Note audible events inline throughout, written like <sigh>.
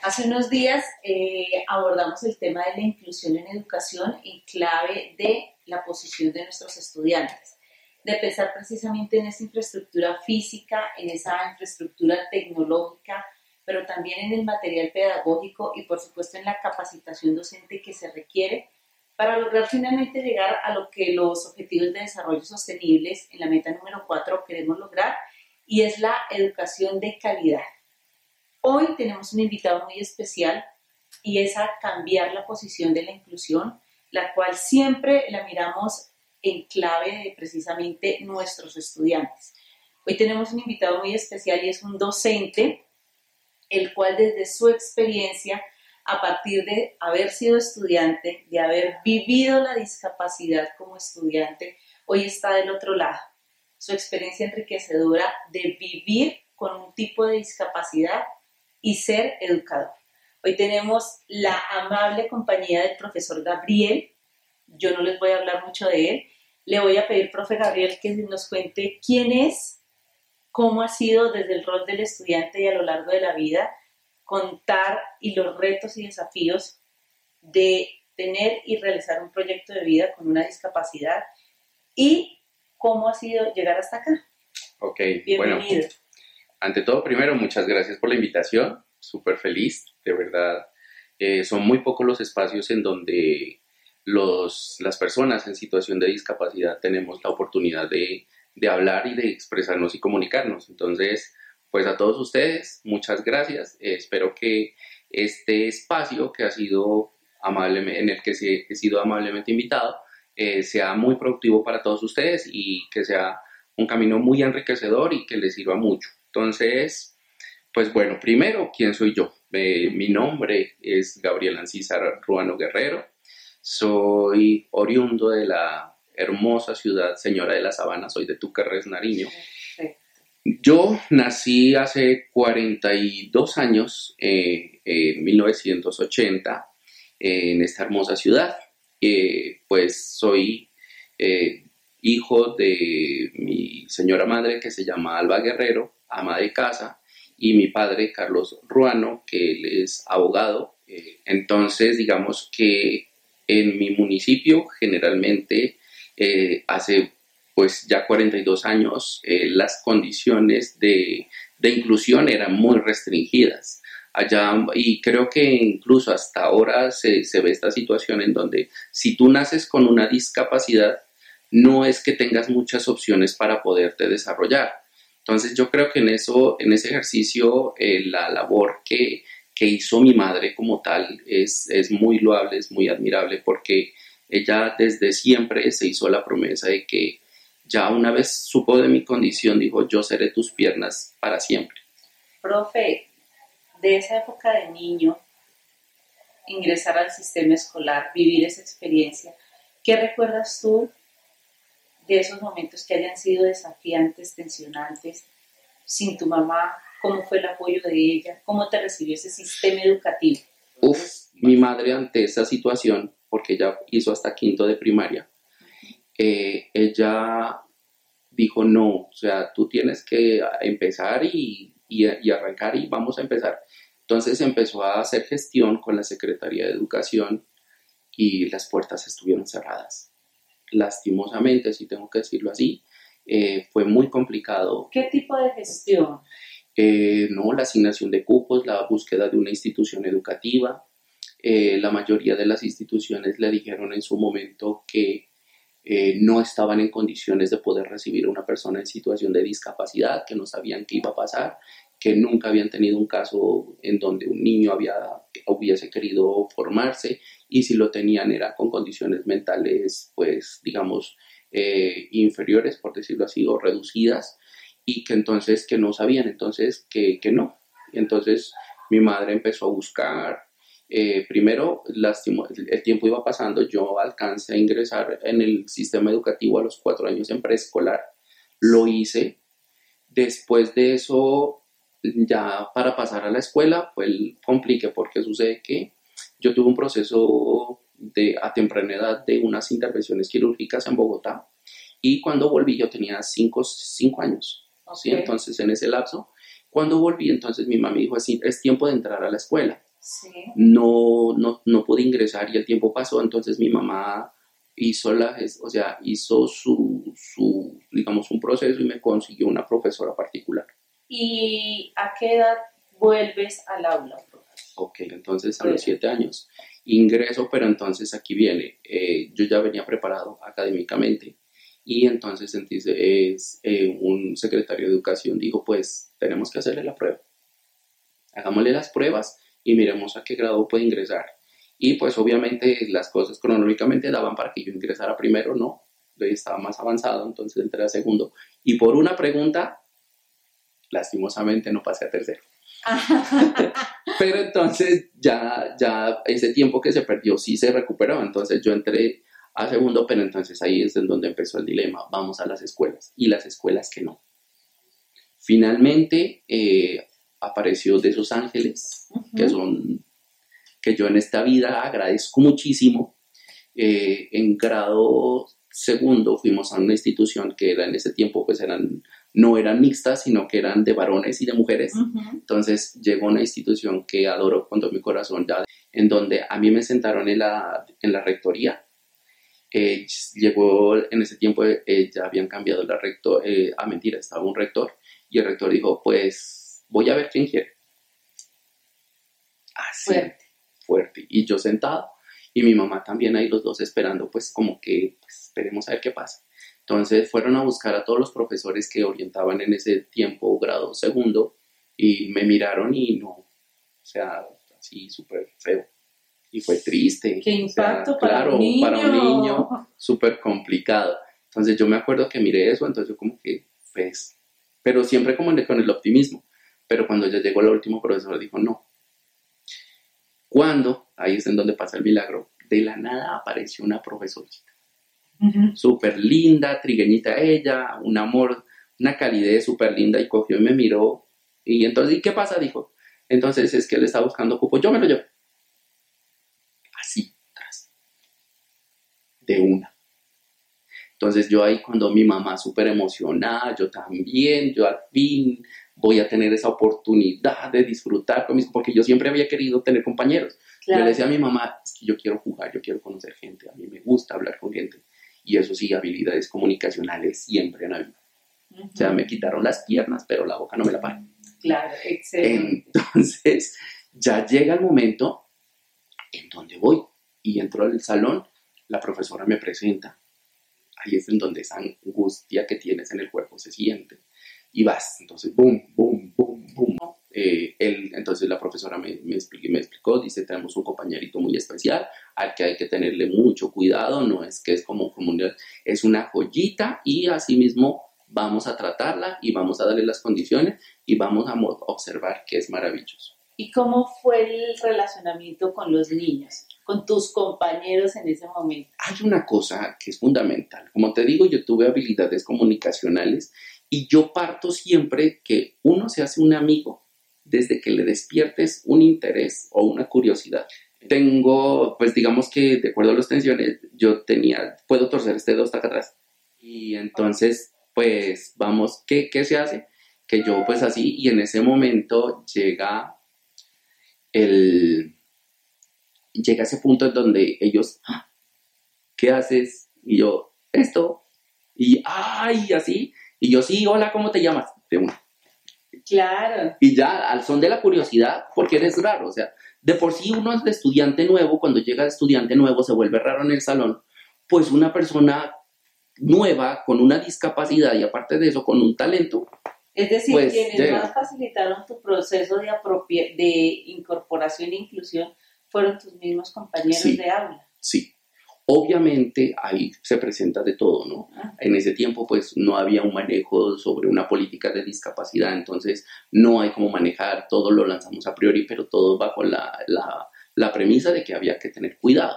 Hace unos días eh, abordamos el tema de la inclusión en educación en clave de la posición de nuestros estudiantes, de pensar precisamente en esa infraestructura física, en esa infraestructura tecnológica, pero también en el material pedagógico y por supuesto en la capacitación docente que se requiere para lograr finalmente llegar a lo que los objetivos de desarrollo sostenibles en la meta número 4 queremos lograr y es la educación de calidad. Hoy tenemos un invitado muy especial y es a cambiar la posición de la inclusión, la cual siempre la miramos en clave de precisamente nuestros estudiantes. Hoy tenemos un invitado muy especial y es un docente, el cual desde su experiencia, a partir de haber sido estudiante, de haber vivido la discapacidad como estudiante, hoy está del otro lado. Su experiencia enriquecedora de vivir con un tipo de discapacidad y ser educador. Hoy tenemos la amable compañía del profesor Gabriel. Yo no les voy a hablar mucho de él. Le voy a pedir, profe Gabriel, que nos cuente quién es, cómo ha sido desde el rol del estudiante y a lo largo de la vida contar y los retos y desafíos de tener y realizar un proyecto de vida con una discapacidad y cómo ha sido llegar hasta acá. Ok, Bienvenido. bueno, ante todo, primero, muchas gracias por la invitación, súper feliz, de verdad. Eh, son muy pocos los espacios en donde los, las personas en situación de discapacidad tenemos la oportunidad de, de hablar y de expresarnos y comunicarnos. Entonces, pues a todos ustedes, muchas gracias. Eh, espero que este espacio que ha sido amablemente, en el que he sido amablemente invitado eh, sea muy productivo para todos ustedes y que sea un camino muy enriquecedor y que les sirva mucho. Entonces, pues bueno, primero, ¿quién soy yo? Eh, mi nombre es Gabriel Ancísar Ruano Guerrero. Soy oriundo de la hermosa ciudad Señora de la Sabana, soy de Tucarres, Nariño. Yo nací hace 42 años, eh, en 1980, eh, en esta hermosa ciudad. Eh, pues soy eh, hijo de mi señora madre que se llama Alba Guerrero, ama de casa, y mi padre Carlos Ruano, que él es abogado. Entonces, digamos que en mi municipio generalmente hace pues ya 42 años eh, las condiciones de, de inclusión eran muy restringidas. Allá, y creo que incluso hasta ahora se, se ve esta situación en donde si tú naces con una discapacidad, no es que tengas muchas opciones para poderte desarrollar. Entonces yo creo que en eso, en ese ejercicio, eh, la labor que, que hizo mi madre como tal es, es muy loable, es muy admirable, porque ella desde siempre se hizo la promesa de que ya una vez supo de mi condición, dijo, yo seré tus piernas para siempre. Profe, de esa época de niño, ingresar al sistema escolar, vivir esa experiencia, ¿qué recuerdas tú de esos momentos que hayan sido desafiantes, tensionantes, sin tu mamá? ¿Cómo fue el apoyo de ella? ¿Cómo te recibió ese sistema educativo? Uf, mi madre ante esa situación, porque ella hizo hasta quinto de primaria, eh, ella dijo, no, o sea, tú tienes que empezar y, y, y arrancar y vamos a empezar. Entonces empezó a hacer gestión con la Secretaría de Educación y las puertas estuvieron cerradas. Lastimosamente, si tengo que decirlo así, eh, fue muy complicado. ¿Qué tipo de gestión? Eh, no, la asignación de cupos, la búsqueda de una institución educativa. Eh, la mayoría de las instituciones le dijeron en su momento que eh, no estaban en condiciones de poder recibir a una persona en situación de discapacidad, que no sabían qué iba a pasar, que nunca habían tenido un caso en donde un niño había, hubiese querido formarse y si lo tenían era con condiciones mentales, pues digamos, eh, inferiores, por decirlo así, o reducidas, y que entonces que no sabían, entonces que, que no. Entonces mi madre empezó a buscar, eh, primero lastimo, el tiempo iba pasando, yo alcancé a ingresar en el sistema educativo a los cuatro años en preescolar, lo hice, después de eso ya para pasar a la escuela fue el complique porque sucede que yo tuve un proceso de, a temprana edad de unas intervenciones quirúrgicas en Bogotá y cuando volví yo tenía 5 años. ¿sí? Entonces en ese lapso, cuando volví, entonces mi mamá me dijo, es, es tiempo de entrar a la escuela. Sí. No, no, no pude ingresar y el tiempo pasó, entonces mi mamá hizo, la, o sea, hizo su, su, digamos, un proceso y me consiguió una profesora particular. ¿Y a qué edad vuelves al aula, Ok, entonces a los siete años ingreso, pero entonces aquí viene, eh, yo ya venía preparado académicamente y entonces es, eh, un secretario de educación dijo, pues tenemos que hacerle la prueba. Hagámosle las pruebas y miremos a qué grado puede ingresar. Y pues obviamente las cosas cronológicamente daban para que yo ingresara primero, no, yo estaba más avanzado, entonces entré a segundo. Y por una pregunta, lastimosamente no pasé a tercero. <laughs> Pero entonces ya, ya ese tiempo que se perdió sí se recuperó. Entonces yo entré a segundo, pero entonces ahí es en donde empezó el dilema. Vamos a las escuelas y las escuelas que no. Finalmente eh, apareció de esos ángeles, que son que yo en esta vida agradezco muchísimo. Eh, en grado segundo fuimos a una institución que era en ese tiempo pues eran no eran mixtas, sino que eran de varones y de mujeres. Entonces llegó una institución que adoro con todo mi corazón, ya, en donde a mí me sentaron en la, en la rectoría. Eh, llegó en ese tiempo, eh, ya habían cambiado la rector, eh, a mentira, estaba un rector, y el rector dijo, pues voy a ver quién quiere. Así, fuerte. fuerte. Y yo sentado, y mi mamá también ahí los dos esperando, pues como que pues, esperemos a ver qué pasa. Entonces fueron a buscar a todos los profesores que orientaban en ese tiempo grado segundo y me miraron y no, o sea, así súper feo. Y fue triste. Qué impacto para un niño. Para un niño, súper complicado. Entonces yo me acuerdo que miré eso, entonces yo como que, pues, pero siempre como con el optimismo. Pero cuando ya llegó el último profesor dijo, no. Cuando, ahí es en donde pasa el milagro, de la nada apareció una profesorita súper linda, trigueñita ella, un amor, una calidez súper linda y cogió y me miró. Y entonces, ¿y qué pasa? Dijo. Entonces es que él está buscando cupo, yo me lo llevo. Así, tras. De una. Entonces yo ahí cuando mi mamá súper emocionada, yo también, yo al fin voy a tener esa oportunidad de disfrutar con mis, porque yo siempre había querido tener compañeros. Yo le decía a mi mamá, es que yo quiero jugar, yo quiero conocer gente, a mí me gusta hablar con gente y eso sí, habilidades comunicacionales siempre han habido. O sea, me quitaron las piernas, pero la boca no me la paran. Claro, excelente. Entonces, ya llega el momento en donde voy y entro al salón, la profesora me presenta. Ahí es en donde esa angustia que tienes en el cuerpo se siente. Y vas, entonces, boom, boom, boom, boom. Eh, él, entonces la profesora me, me, explicó, me explicó, dice, tenemos un compañerito muy especial al que hay que tenerle mucho cuidado, no es que es como comunidad, es una joyita y asimismo vamos a tratarla y vamos a darle las condiciones y vamos a observar que es maravilloso. ¿Y cómo fue el relacionamiento con los niños, con tus compañeros en ese momento? Hay una cosa que es fundamental. Como te digo, yo tuve habilidades comunicacionales y yo parto siempre que uno se hace un amigo desde que le despiertes un interés o una curiosidad. Tengo, pues digamos que de acuerdo a las tensiones, yo tenía, puedo torcer este dedo hasta acá atrás. Y entonces, pues vamos, ¿qué, ¿qué se hace? Que yo pues así, y en ese momento llega el, llega ese punto en donde ellos, ah, ¿qué haces? Y yo, esto, y ay, así, y yo, sí, hola, ¿cómo te llamas? De una. Claro. Y ya al son de la curiosidad, porque eres raro, o sea, de por sí uno es de estudiante nuevo, cuando llega de estudiante nuevo se vuelve raro en el salón, pues una persona nueva con una discapacidad y aparte de eso con un talento. Es decir, pues, quienes más facilitaron tu proceso de, de incorporación e inclusión fueron tus mismos compañeros de aula. Sí, Obviamente ahí se presenta de todo, ¿no? En ese tiempo pues no había un manejo sobre una política de discapacidad, entonces no hay cómo manejar, todo lo lanzamos a priori, pero todo bajo la, la, premisa de que había que tener cuidado.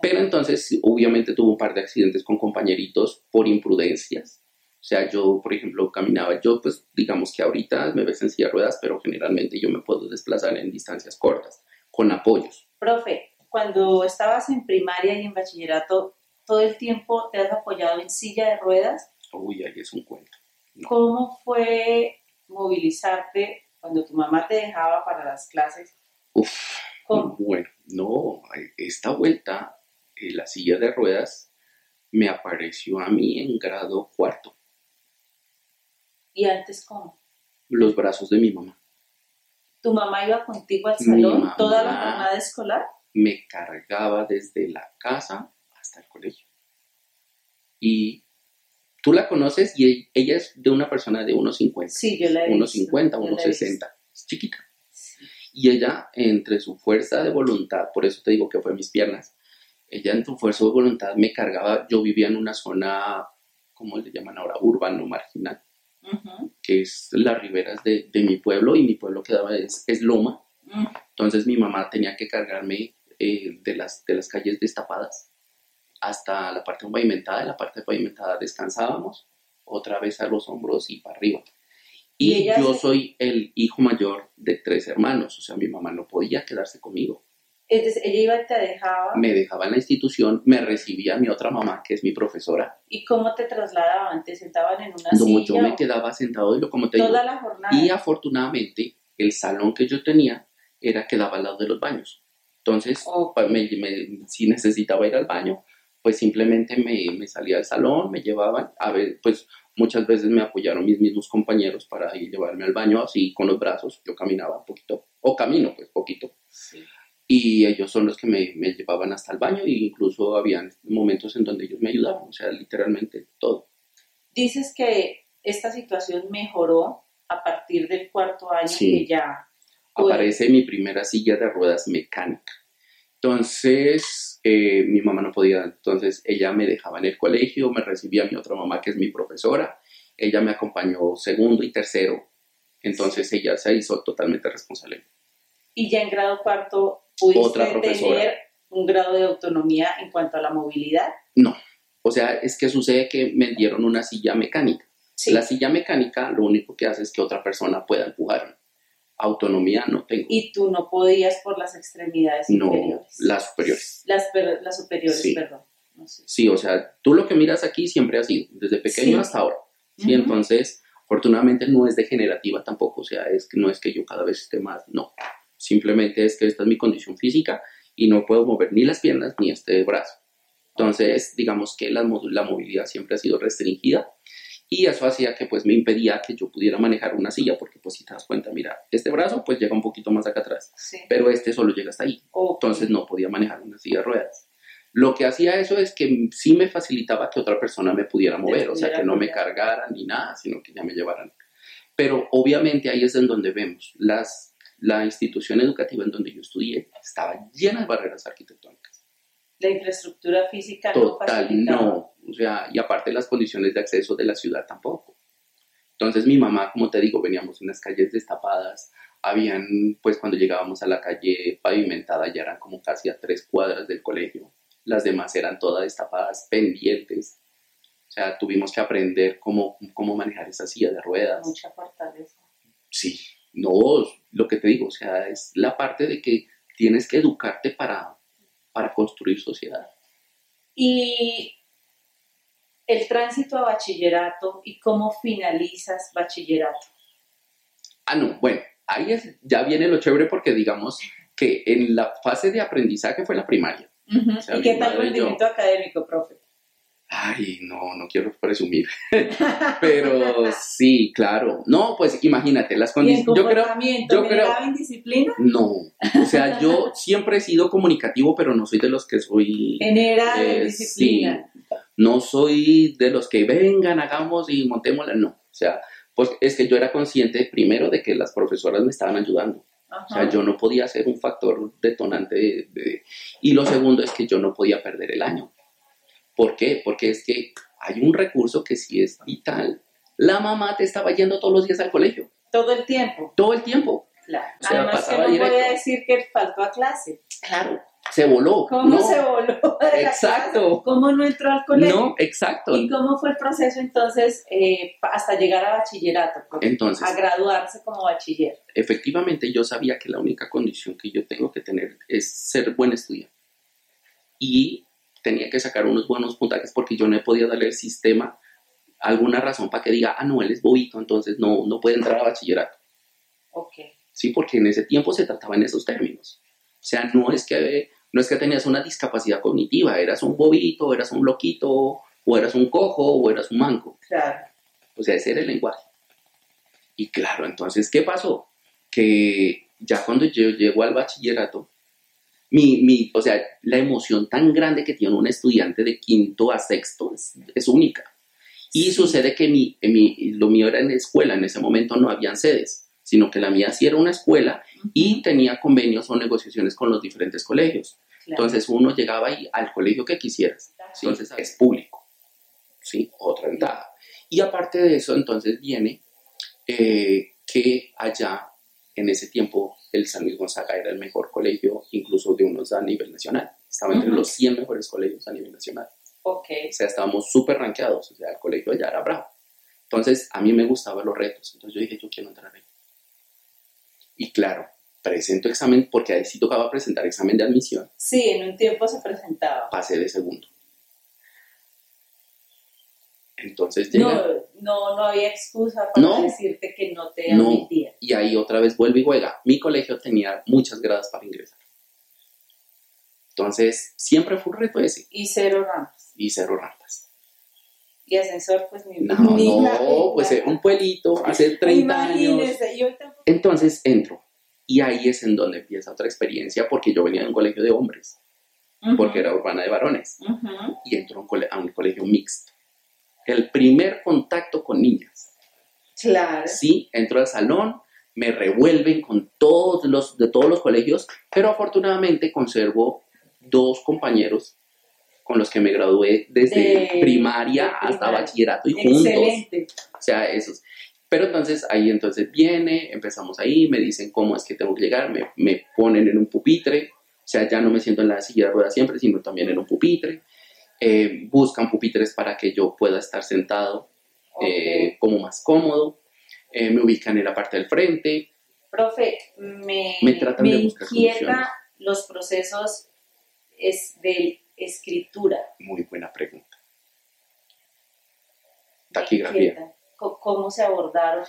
Pero entonces obviamente tuve un par de accidentes con compañeritos por imprudencias. O sea, yo, por ejemplo, caminaba, yo pues digamos que ahorita me ves en silla de ruedas, pero generalmente yo me puedo desplazar en distancias cortas, con apoyos. Profe, cuando estabas en primaria y en bachillerato, todo el tiempo te has apoyado en silla de ruedas. Uy, ahí es un cuento. ¿Cómo fue movilizarte cuando tu mamá te dejaba para las clases? Uf, bueno, no, esta vuelta, eh, la silla de ruedas me apareció a mí en grado cuarto. ¿Y antes cómo? Los brazos de mi mamá. ¿Tu mamá iba contigo al salón toda la jornada escolar? Me cargaba desde la casa hasta el colegio. Y tú la conoces y ella es de una persona de 1,50. Sí, yo la he 1,50, 1,60. Es chiquita. Y ella, entre su fuerza de voluntad, por eso te digo que fue mis piernas, ella en su fuerza de voluntad me cargaba, yo vivía en una zona, ¿cómo le llaman ahora? Urbano, marginal, que es las riberas de, mi pueblo y mi pueblo quedaba, es, es Loma. Mm. Entonces mi mamá tenía que cargarme eh, de, las, de las calles destapadas hasta la parte pavimentada, en la parte pavimentada descansábamos, otra vez a los hombros y para arriba. Y, yo soy el hijo mayor de tres hermanos, o sea, mi mamá no podía quedarse conmigo. Entonces, ella iba y te dejaba. Me dejaba en la institución, me recibía mi otra mamá, que es mi profesora. ¿Y cómo te trasladaban? ¿Te sentaban en una no, silla? Yo me quedaba sentado, y lo como te Toda la jornada. Y afortunadamente, el salón que yo tenía era quedaba al lado de los baños. Entonces, pues, si necesitaba ir al baño, pues simplemente me, me, salía del salón, me llevaban, a ver, pues muchas veces me apoyaron mis mismos compañeros para ir llevarme al baño, así con los brazos, yo caminaba un poquito, o camino pues poquito. Y ellos son los que me, me, llevaban hasta el baño e incluso habían momentos en donde ellos me ayudaban, o sea, literalmente todo. Dices que esta situación mejoró a partir del cuarto año que ya... Aparece mi primera silla de ruedas mecánica. Entonces, eh, mi mamá no podía, entonces ella me dejaba en el colegio, me recibía mi otra mamá que es mi profesora, ella me acompañó segundo y tercero, entonces ella se hizo totalmente responsable. ¿Y ya en grado cuarto pudiste tener un grado de autonomía en cuanto a la movilidad? No, o sea, es que sucede que me dieron una silla mecánica. La silla mecánica lo único que hace es que otra persona pueda empujarme autonomía no tengo. Y tú no podías por las extremidades no, las superiores. Las, las superiores, perdón. Sí, o sea, tú lo que miras aquí siempre ha sido, desde pequeño hasta ahora. Sí, entonces, afortunadamente no es degenerativa tampoco, o sea, es que no es que yo cada vez esté más, no. Simplemente es que esta es mi condición física y no puedo mover ni las piernas ni este brazo. Entonces, digamos que la, la movilidad siempre ha sido restringida y eso hacía que pues me impedía que yo pudiera manejar una silla porque pues si te das cuenta, mira, este brazo pues llega un poquito más acá atrás, pero este solo llega hasta ahí, entonces no podía manejar una silla de ruedas. Lo que hacía eso es que sí me facilitaba que otra persona me pudiera mover, o sea, que no me cargaran ni nada, sino que ya me llevaran. Pero obviamente ahí es en donde vemos, las, la institución educativa en donde yo estudié estaba llena de barreras arquitectónicas. La infraestructura física Total, no o sea, y aparte las condiciones de acceso de la ciudad tampoco. Entonces mi mamá, como te digo, veníamos en las calles destapadas, habían, pues cuando llegábamos a la calle pavimentada ya eran como casi a tres cuadras del colegio, las demás eran todas destapadas, pendientes. O sea, tuvimos que aprender cómo, cómo manejar esa silla de ruedas. Mucha fortaleza. Sí, no, lo que te digo, o sea, es la parte de que tienes que educarte para, para construir sociedad. Y el tránsito a bachillerato y cómo finalizas bachillerato. Ah, no, bueno, ahí ya viene lo chévere porque digamos que en la fase de aprendizaje fue la primaria. ¿Y qué tal rendimiento académico, profe? Ay, no, no quiero presumir. <laughs> Pero sí, claro. No, pues imagínate, las condiciones. Yo creo. Yo creo. en disciplina? No. O sea, yo siempre he sido comunicativo, pero no soy de los que soy. Genera eh, disciplina. No soy de los que vengan, hagamos y montémosla. No. O sea, pues es que yo era consciente primero de que las profesoras me estaban ayudando. O sea, yo no podía ser un factor detonante Y lo segundo es que yo no podía perder el año. ¿Por qué? Porque es que hay un recurso que sí es vital. La mamá te estaba yendo todos los días al colegio. Todo el tiempo. Todo el tiempo. Claro. Además que no puede decir que faltó a clase. Claro. Se voló. ¿Cómo se voló? <laughs> exacto. ¿Cómo no entró al colegio? No, exacto. ¿Y cómo fue el proceso entonces eh, hasta llegar a bachillerato? Entonces. A graduarse como bachiller. Efectivamente, yo sabía que la única condición que yo tengo que tener es ser buen estudiante. y tenía que sacar unos buenos puntajes porque yo no podía darle al sistema alguna razón para que diga, ah, no, él es bobito, entonces no, no puede entrar a bachillerato. Ok. Sí, porque en ese tiempo se trataba en esos términos. O sea, no es que, no es que tenías una discapacidad cognitiva, eras un bobito, eras un loquito, o eras un cojo, o eras un manco. Claro. O sea, ese era el lenguaje. Y claro, entonces, ¿qué pasó? Que ya cuando yo llego al bachillerato, mi, mi, o sea, la emoción tan grande que tiene un estudiante de quinto a sexto es, es única. Y sucede que mi, mi, lo mío era en escuela, en ese momento no habían sedes, sino que la mía sí era una escuela y tenía convenios o negociaciones con los diferentes colegios. Entonces uno llegaba ahí al colegio que quisieras. Entonces es público. ¿sí? Otra ventaja. Y aparte de eso, entonces viene eh, que allá, en ese tiempo, el San Luis Gonzaga era el mejor colegio, incluso de unos a nivel nacional. Estaba entre los 100 mejores colegios a nivel nacional. Ok. O sea, estábamos súper rankeados, o sea, el colegio ya era bravo. Entonces, a mí me gustaban los retos, entonces yo dije, yo quiero entrar ahí. Y claro, presento examen, porque ahí sí tocaba presentar examen de admisión. Sí, en un tiempo se presentaba. Pasé de segundo. Entonces llega... No, no, no había excusa para decirte que no te admitía. Y ahí otra vez vuelve y juega. Mi colegio tenía muchas gradas para ingresar. Entonces, siempre fue un reto ese. Y cero rampas. Y cero rampas. Y ascensor, pues ni No, no, pues un pueblito, hace 30 años. Entonces entro. Y ahí es en donde empieza otra experiencia, porque yo venía de un colegio de hombres, porque era urbana de varones. Y entro a un colegio mixto. El primer contacto con niñas. Claro. Sí, entro al salón, me revuelven con todos los de todos los colegios, pero afortunadamente conservo dos compañeros con los que me gradué desde primaria hasta bachillerato y Excelente. juntos. O sea, esos. Pero entonces ahí entonces viene, empezamos ahí, me dicen cómo es que tengo que llegar, me, me ponen en un pupitre, o sea, ya no me siento en la silla de ruedas siempre, sino también en un pupitre. Eh, buscan pupitres para que yo pueda estar sentado eh, como más cómodo. Eh, me ubican en la parte del frente. Profe, me, me, tratan de buscar inquieta los procesos es de escritura? Muy buena pregunta. Taquigrafía. ¿Cómo se abordaron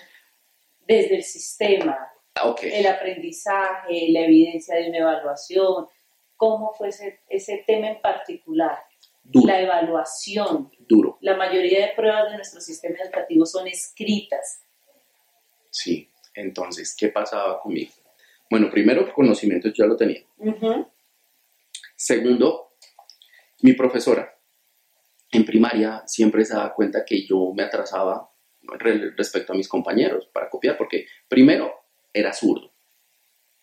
desde el sistema? Ah, el aprendizaje, la evidencia de una evaluación. ¿Cómo fue ese, tema en particular? La evaluación. Duro. La mayoría de pruebas de nuestro sistema educativo son escritas. Sí, entonces, ¿qué pasaba conmigo? Bueno, primero conocimiento ya lo tenía. Segundo, mi profesora en primaria siempre se daba cuenta que yo me atrasaba respecto a mis compañeros para copiar, porque primero era zurdo.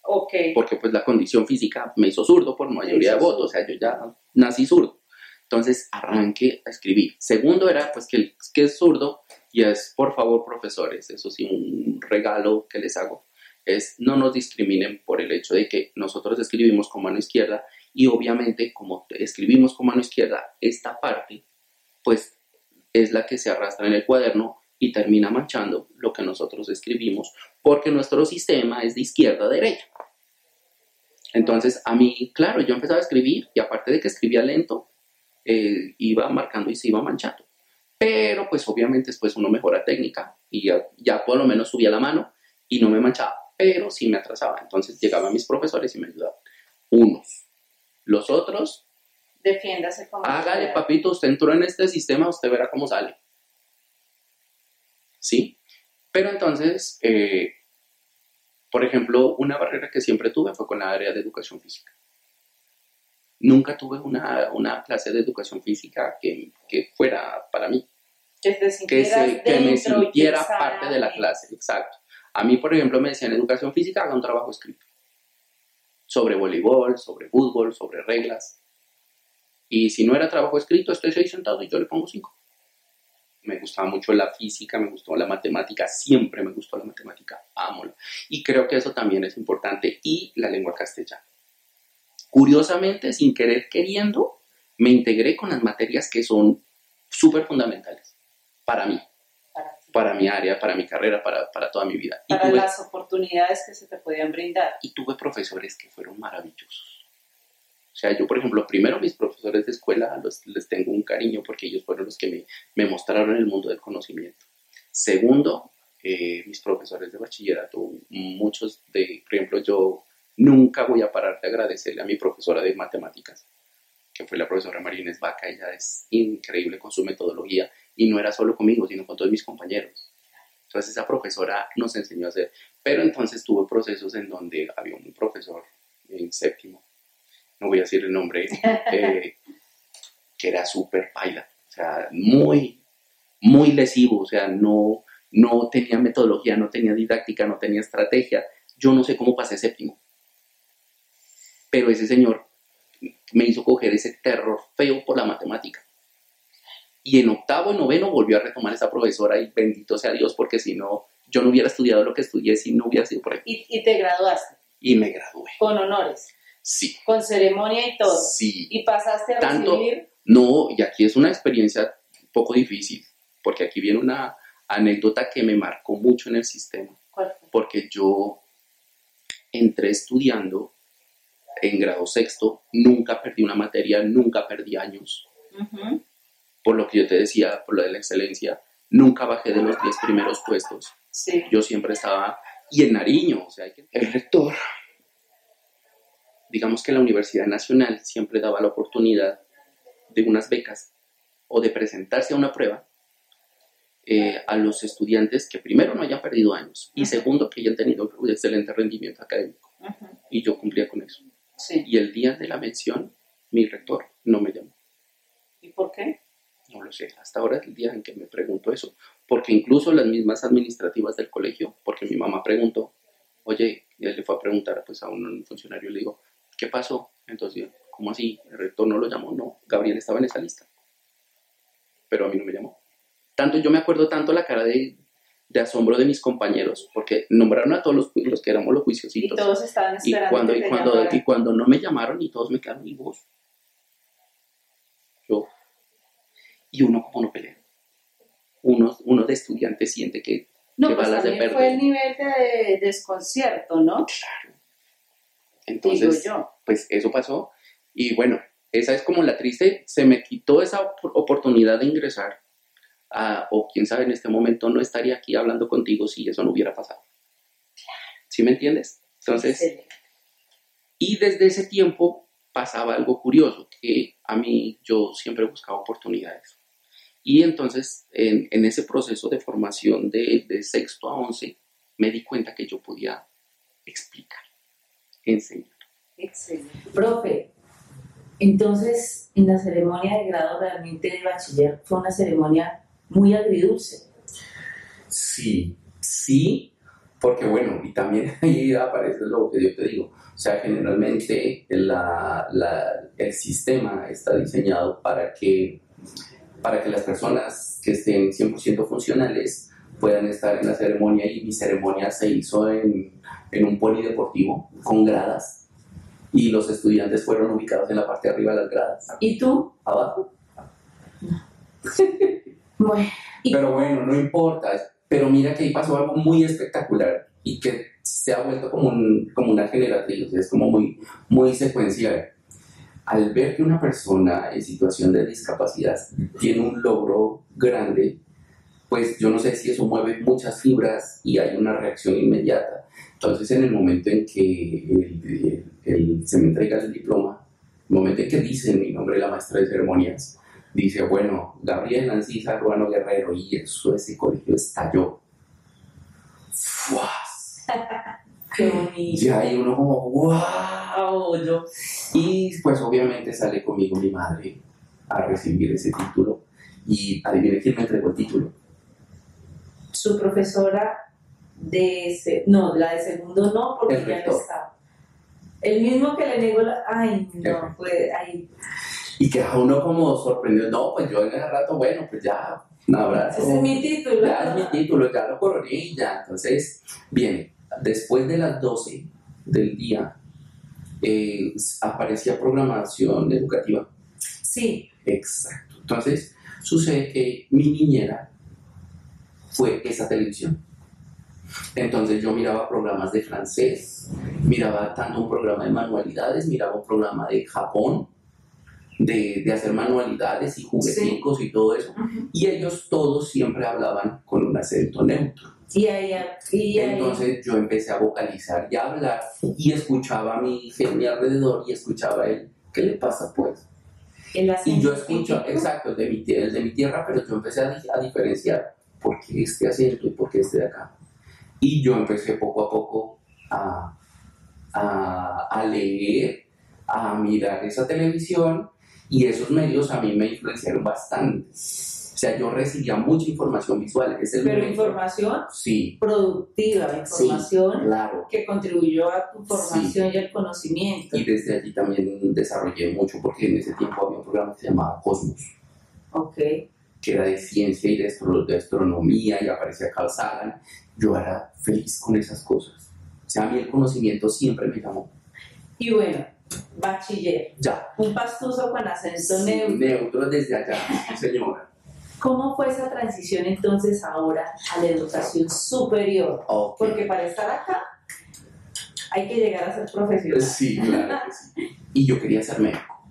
Ok. Porque pues la condición física me hizo zurdo por mayoría de votos, o sea, yo ya nací zurdo. Entonces arranqué a escribir. Segundo era pues que, que es zurdo y es, por favor, profesores, eso sí, un regalo que les hago, es no nos discriminen por el hecho de que nosotros escribimos con mano izquierda y obviamente como escribimos con mano izquierda, esta parte pues es la que se arrastra en el cuaderno y termina manchando lo que nosotros escribimos porque nuestro sistema es de izquierda a derecha. Entonces a mí, claro, yo empezaba a escribir y aparte de que escribía lento, eh, iba marcando y se iba manchando. Pero pues obviamente después uno mejora técnica y ya, ya por lo menos subía la mano y no me manchaba, pero sí me atrasaba. Entonces llegaban mis profesores y me ayudaban. Unos, los otros, defiéndase como hágale papito, usted entró en este sistema, usted verá cómo sale. ¿Sí? Pero entonces, eh, por ejemplo, una barrera que siempre tuve fue con la área de educación física. Nunca tuve una, una clase de educación física que, que fuera para mí. Que, te que, se, que me sintiera parte de la clase, exacto. A mí, por ejemplo, me decían educación física, haga un trabajo escrito sobre voleibol, sobre fútbol, sobre reglas. Y si no era trabajo escrito, estoy ahí sentado y yo le pongo cinco. Me gustaba mucho la física, me gustó la matemática, siempre me gustó la matemática, ámola. Y creo que eso también es importante. Y la lengua castellana. Curiosamente, sin querer queriendo, me integré con las materias que son súper fundamentales para mí para mi área, para mi carrera, para, para toda mi vida. para las oportunidades que se te podían brindar. Y tuve profesores que fueron maravillosos. O sea, yo, por ejemplo, primero mis profesores de escuela les tengo un cariño porque ellos fueron los que me, me mostraron el mundo del conocimiento. Segundo, eh, mis profesores de bachillerato, muchos de, por ejemplo, yo nunca voy a parar de agradecerle a mi profesora de matemáticas, que fue la profesora Marínez Vaca, ella es increíble con su metodología y no era solo conmigo, sino con todos mis compañeros. Entonces esa profesora nos enseñó a hacer, pero entonces tuve procesos en donde había un profesor en séptimo, no voy a decir el nombre, <laughs> eh, que era súper paila, o sea, muy, muy lesivo, o sea, no, no tenía metodología, no tenía didáctica, no tenía estrategia. Yo no sé cómo pasé séptimo. Pero ese señor me hizo coger ese terror feo por la matemática. Y en octavo, noveno volvió a retomar esa profesora y bendito sea Dios, porque si no, yo no hubiera estudiado lo que estudié si no hubiera sido por ahí. ¿Y, te graduaste? Y me gradué. ¿Con honores? Sí. ¿Con ceremonia y todo? Sí. ¿Y pasaste a Tanto, recibir? No, y aquí es una experiencia un poco difícil, porque aquí viene una anécdota que me marcó mucho en el sistema. ¿Cuál Porque yo entré estudiando en grado sexto, nunca perdí una materia, nunca perdí años. Por lo que yo te decía, por lo de la excelencia, nunca bajé de los 10 primeros puestos. Sí. Yo siempre estaba, y en Nariño, o sea, el rector, digamos que la Universidad Nacional siempre daba la oportunidad de unas becas o de presentarse a una prueba eh, a los estudiantes que primero no hayan perdido años y segundo que hayan tenido un excelente rendimiento académico. Y yo cumplía con eso. Y el día de la mención, mi rector no me llamó. ¿Y por qué? No lo sé. Hasta ahora es el día en que me pregunto eso. Porque incluso las mismas administrativas del colegio, porque mi mamá preguntó, oye, él le fue a preguntar pues, a un funcionario, le digo, ¿qué pasó? Entonces, ¿cómo así? El rector no lo llamó. No, Gabriel estaba en esa lista. Pero a mí no me llamó. Tanto, yo me acuerdo tanto la cara de, de asombro de mis compañeros, porque nombraron a todos los, los que éramos los juiciositos. Y todos estaban esperando. Y cuando, y cuando, y cuando no me llamaron y todos me quedaron vivos. Yo. Y uno como no pelea. Uno, uno de estudiante siente que, no, que pues también fue el nivel de desconcierto, ¿no? Claro. Entonces, yo. pues eso pasó. Y bueno, esa es como la triste, se me quitó esa oportunidad de ingresar o quién sabe, en este momento no estaría aquí hablando contigo si eso no hubiera pasado. ¿Sí me entiendes? Entonces, y desde ese tiempo pasaba algo curioso, que a mí yo siempre buscaba oportunidades. Y entonces, en, en ese proceso de formación de, de sexto a once, me di cuenta que yo podía explicar, enseñar. Excelente. Profe, entonces, en la ceremonia de grado realmente de bachiller fue una ceremonia muy agridulce. Sí, sí, porque bueno, y también <laughs> ahí aparece lo que yo te digo. O sea, generalmente la, el sistema está diseñado para que, para que las personas que estén 100% funcionales puedan estar en la ceremonia y mi ceremonia se hizo en, en un polideportivo con gradas y los estudiantes fueron ubicados en la parte de arriba de las gradas. ¿Y tú? Abajo. <laughs> Pero bueno, no importa. Pero mira que ahí pasó algo muy espectacular y que se ha vuelto como, un, como una generatriz, es como muy, muy secuencial. Al ver que una persona en situación de discapacidad tiene un logro grande, pues yo no sé si eso mueve muchas fibras y hay una reacción inmediata. Entonces, en el momento en que se me entrega el diploma, el momento en que dicen mi nombre la maestra de ceremonias, dice, bueno, Gabriel Ancisa Ruano Guerrero, y eso, ese colegio estalló. ¡Fuas! Qué bonito. Ya hay uno como, ¡wow! Yo. Y pues obviamente sale conmigo mi madre a recibir ese título. Y adivine quién me entregó el título. Su profesora de ese, no, la de segundo no, porque ya no estaba. El mismo que le negó la. Ay, no, fue ahí y que a uno como sorprendió, no, pues yo en ese rato, bueno, pues ya, un abrazo. Ese es mi título. Ya es mi título, ya lo coroné ya. Entonces, bien, después de las 12 del día, eh, aparecía programación educativa. Sí. Exacto. Entonces, sucede que mi niñera fue esa televisión. Entonces yo miraba programas de francés, miraba tanto un programa de manualidades, miraba un programa de Japón, de, de hacer manualidades y jugueticos y todo eso. Y ellos todos siempre hablaban con un acento neutro. Y ahí, y ahí- Entonces yo empecé a vocalizar y a hablar y escuchaba a mi, a mi alrededor y escuchaba a él, ¿qué le pasa pues? Y yo escucho, exacto, de mi, el de mi tierra, pero yo empecé a diferenciar por qué este acento y por qué este de acá. Y yo empecé poco a poco a, a, a leer, a mirar esa televisión y esos medios a mí me influenciaron bastante. O sea, yo recibía mucha información visual. Es el Pero momento- información Sí, productiva, información claro. que contribuyó a tu formación y al conocimiento. Y desde allí también desarrollé mucho porque en ese tiempo había un programa que se llamaba Cosmos. Ok. que era de ciencia y de, astro- de astronomía y aparecía Carl Sagan, yo era feliz con esas cosas. O sea, a mí el conocimiento siempre me llamó. Y bueno, bachiller, Ya, un pastuso con acento sí, neutro. neutro desde allá, sí, señora. ¿Cómo fue esa transición entonces ahora a la educación superior? Ok. Porque para estar acá hay que llegar a ser profesional. Sí, claro que sí. Y yo quería ser médico,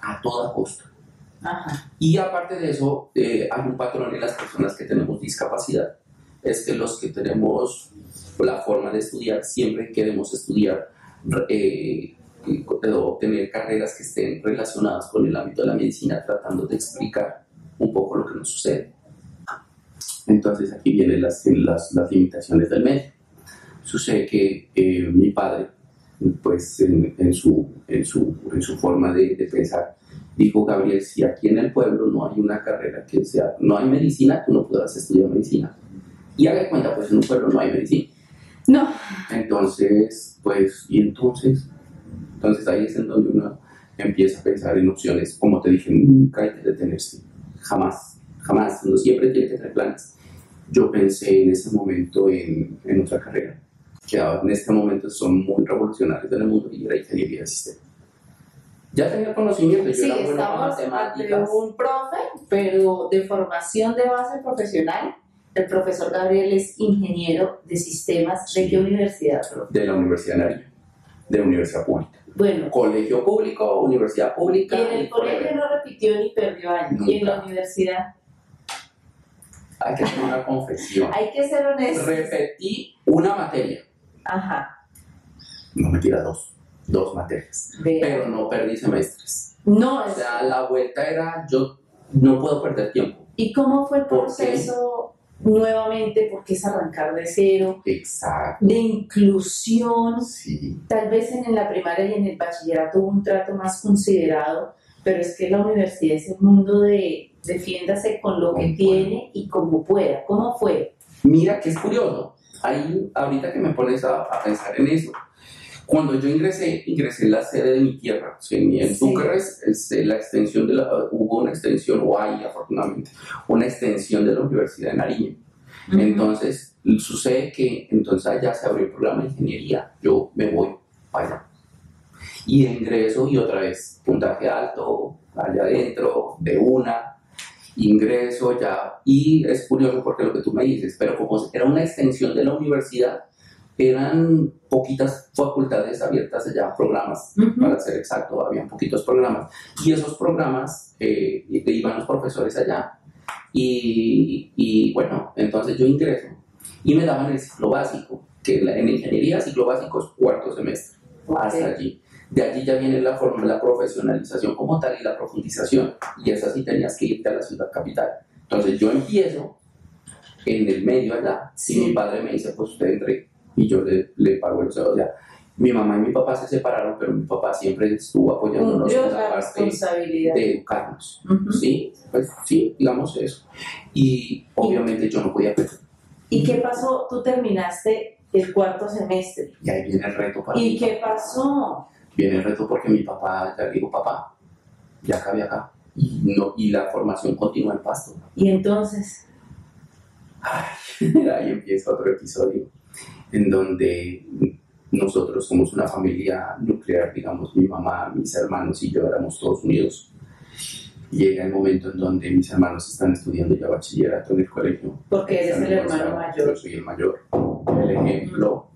a toda costa. Ajá. Y aparte de eso, eh, hay un patrón en las personas que tenemos discapacidad. Es que los que tenemos la forma de estudiar, siempre queremos estudiar eh, obtener carreras que estén relacionadas con el ámbito de la medicina, tratando de explicar un poco lo que nos sucede. Entonces aquí vienen las, las, las limitaciones del medio. Sucede que eh, mi padre, pues en, en su, en, su, en su forma de, de pensar, dijo Gabriel, si aquí en el pueblo no hay una carrera que sea, no hay medicina, tú no podrás estudiar medicina. Y haga cuenta, pues en un pueblo no hay medicina. No, Entonces, pues, y entonces, entonces ahí es en donde uno empieza a pensar en opciones, como te dije, nunca hay que detenerse, jamás, jamás, uno siempre tiene que tener planes. Yo pensé en ese momento en, en otra carrera, que ahora en este momento son muy revolucionarios en el mundo y era ingeniería de sistema. Ya tenía conocimiento, yo sí, era bueno con matemáticas. un profe, pero de formación de base profesional. El profesor Gabriel es ingeniero de sistemas. ¿De Sí. qué universidad, profe? de la Universidad de Nariño, de la Universidad Pública. Bueno, Colegio público, universidad y pública. en el y colegio no repitió ni perdió años. Y en la universidad Hay que hacer una confesión. hay que ser honesto. Repetí una materia. Ajá. No mentira, dos. Dos materias. Pero no perdí semestres. No, O sea, la vuelta era, yo no puedo perder tiempo. ¿y cómo fue el proceso nuevamente? Porque es arrancar de cero, Exacto. de inclusión. Sí. Tal vez en la primaria y en el bachillerato hubo un trato más considerado, pero es que la universidad es un mundo de defiéndase con lo que Como tiene y como pueda. ¿Cómo fue? Mira que es curioso. Ahí, ahorita que me pones a, a pensar en eso, cuando yo ingresé, ingresé en la sede de mi tierra, en, Sí. Túquerres, este, la extensión de la, hubo una extensión, o hay afortunadamente, una extensión de la Universidad de Nariño. Entonces, sucede que entonces allá se abrió el programa de ingeniería. Yo me voy para allá. Y ingreso y otra vez puntaje alto, allá adentro, de una, ingreso ya. Y es curioso porque lo que tú me dices, pero como era una extensión de la universidad, eran poquitas facultades abiertas allá, programas, Ujú. para ser exacto, habían poquitos programas. Y esos programas, eh, iban los profesores allá. Y, y bueno, entonces yo ingreso y me daban el ciclo básico, que en ingeniería ciclo básico es cuarto semestre, hasta Ok. allí. De allí ya viene la, forma, la profesionalización como tal y la profundización. Y esa sí tenías que irte a la ciudad capital. Entonces yo empiezo en el medio allá. Si mi padre me dice, pues usted entre y yo le, le pago el o sea, mi mamá y mi papá se separaron, pero mi papá siempre estuvo apoyándonos en la la parte de educarnos. Ujú. Sí, pues sí, digamos eso. Y obviamente yo no podía perder. ¿Y qué pasó? Tú terminaste el cuarto semestre. Y ahí viene el reto para ¿Y qué pasó? Viene el reto porque mi papá, ya digo, papá, ya acabé acá. Y, no, y la formación continúa en pasto. Y entonces, <laughs> Ay, ahí empieza otro episodio en donde nosotros somos una familia nuclear, digamos, mi mamá, mis hermanos y yo éramos todos unidos. Llega el momento en donde mis hermanos están estudiando ya bachillerato en el colegio. porque eres el hermano mayor. Yo soy el mayor. el ejemplo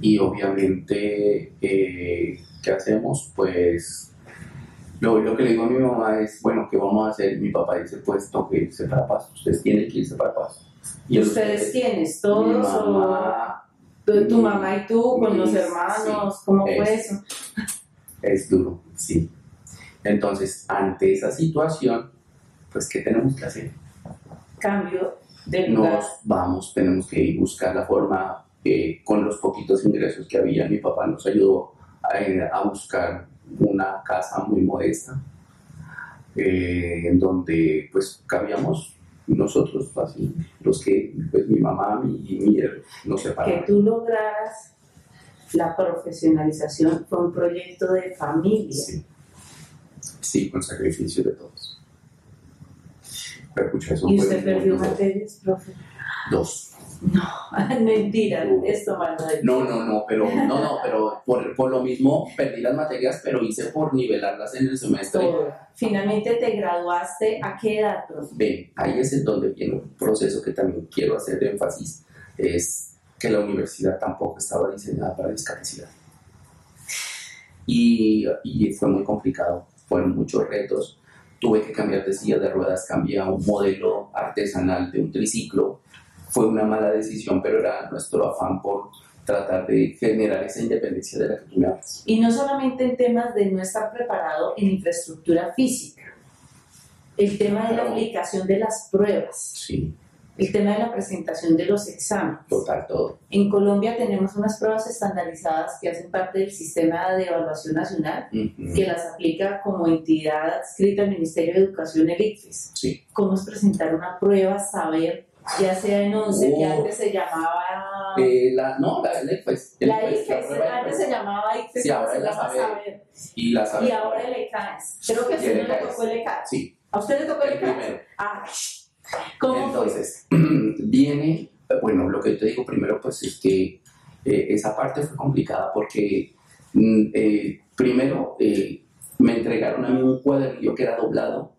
y obviamente, eh, ¿qué hacemos? Pues lo, lo, que le digo a mi mamá es, bueno, ¿qué vamos a hacer? Mi papá dice, pues toque irse para paz, ustedes tienen que irse para paz. ¿Y ustedes quiénes? ¿Todos? o tu, mamá y tú con los hermanos? ¿Cómo fue eso? Es duro, sí. Entonces, ante esa situación, pues, ¿qué tenemos que hacer? Cambio de lugar. Nos vamos, tenemos que ir buscar la forma, eh, con los poquitos ingresos que había, mi papá nos ayudó a, eh, a buscar una casa muy modesta, eh, en donde pues cabíamos nosotros, así, los que, pues mi mamá y mi, no nos Que tú lograras la profesionalización fue un proyecto de familia. Sí, sí con sacrificio de todos. ¿Y usted perdió materias, profe? Dos. No, <laughs> mentira, esto No, no, no, pero, no, no, pero por, por, lo mismo perdí las materias, pero hice por nivelarlas en el semestre. Finalmente te graduaste, ¿a qué edad, profe? Ven, ahí es en donde viene un proceso que también quiero hacer énfasis, es que la universidad tampoco estaba diseñada para discapacidad. Y, y fue muy complicado, fueron muchos retos. Tuve que cambiar de silla de ruedas, cambié a un modelo artesanal de un triciclo fue una mala decisión, pero era nuestro afán por tratar de generar esa independencia de la que tú me hablas. Y no solamente en temas de no estar preparado en infraestructura física, el tema de la aplicación de las pruebas. Sí. El tema de la presentación de los exámenes. Total, todo. En Colombia tenemos unas pruebas estandarizadas que hacen parte del sistema de evaluación nacional, que las aplica como entidad adscrita al Ministerio de Educación, el ICFES. Sí. ¿Cómo es presentar una prueba, saber ya sea en 11, que antes se llamaba... Eh, la, no, la, la IFES. La antes se llamaba IFES, sí, ahora se llama saber. Y, la saber. y ahora el ECAES. Creo que a usted le tocó el ECAES. Sí. ¿A usted le tocó el, el ECAES? Ah, ¿cómo Entonces, <clears throat> viene, bueno, lo que te digo primero, pues es que eh, esa parte fue complicada porque mm, eh, primero eh, me entregaron a mí un cuadernillo que era doblado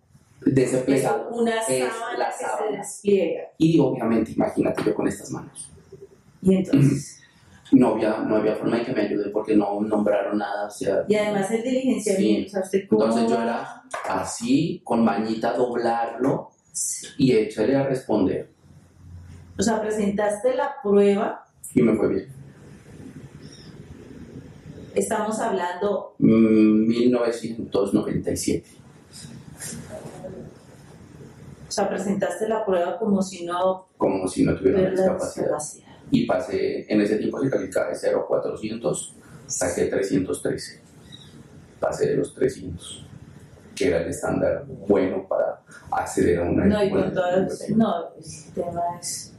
desplegado. Una sábana que se despliega. Y obviamente, imagínate yo con estas manos. Y entonces. <clears throat> No había, no había forma de que me ayude porque no nombraron nada. O sea, y además el diligenciamiento. O sea, usted Entonces yo era así, con mañita doblarlo y échale a responder. O sea, presentaste la prueba. Y me fue bien. Estamos hablando. 1997. O sea, presentaste la prueba como si no... Como si no tuviera discapacidad. Y pasé, en ese tiempo se calificaba de 0 a 400, saqué 313. Pasé de los 300, que era el estándar bueno para acceder a una... No, y con todas... No, el tema es.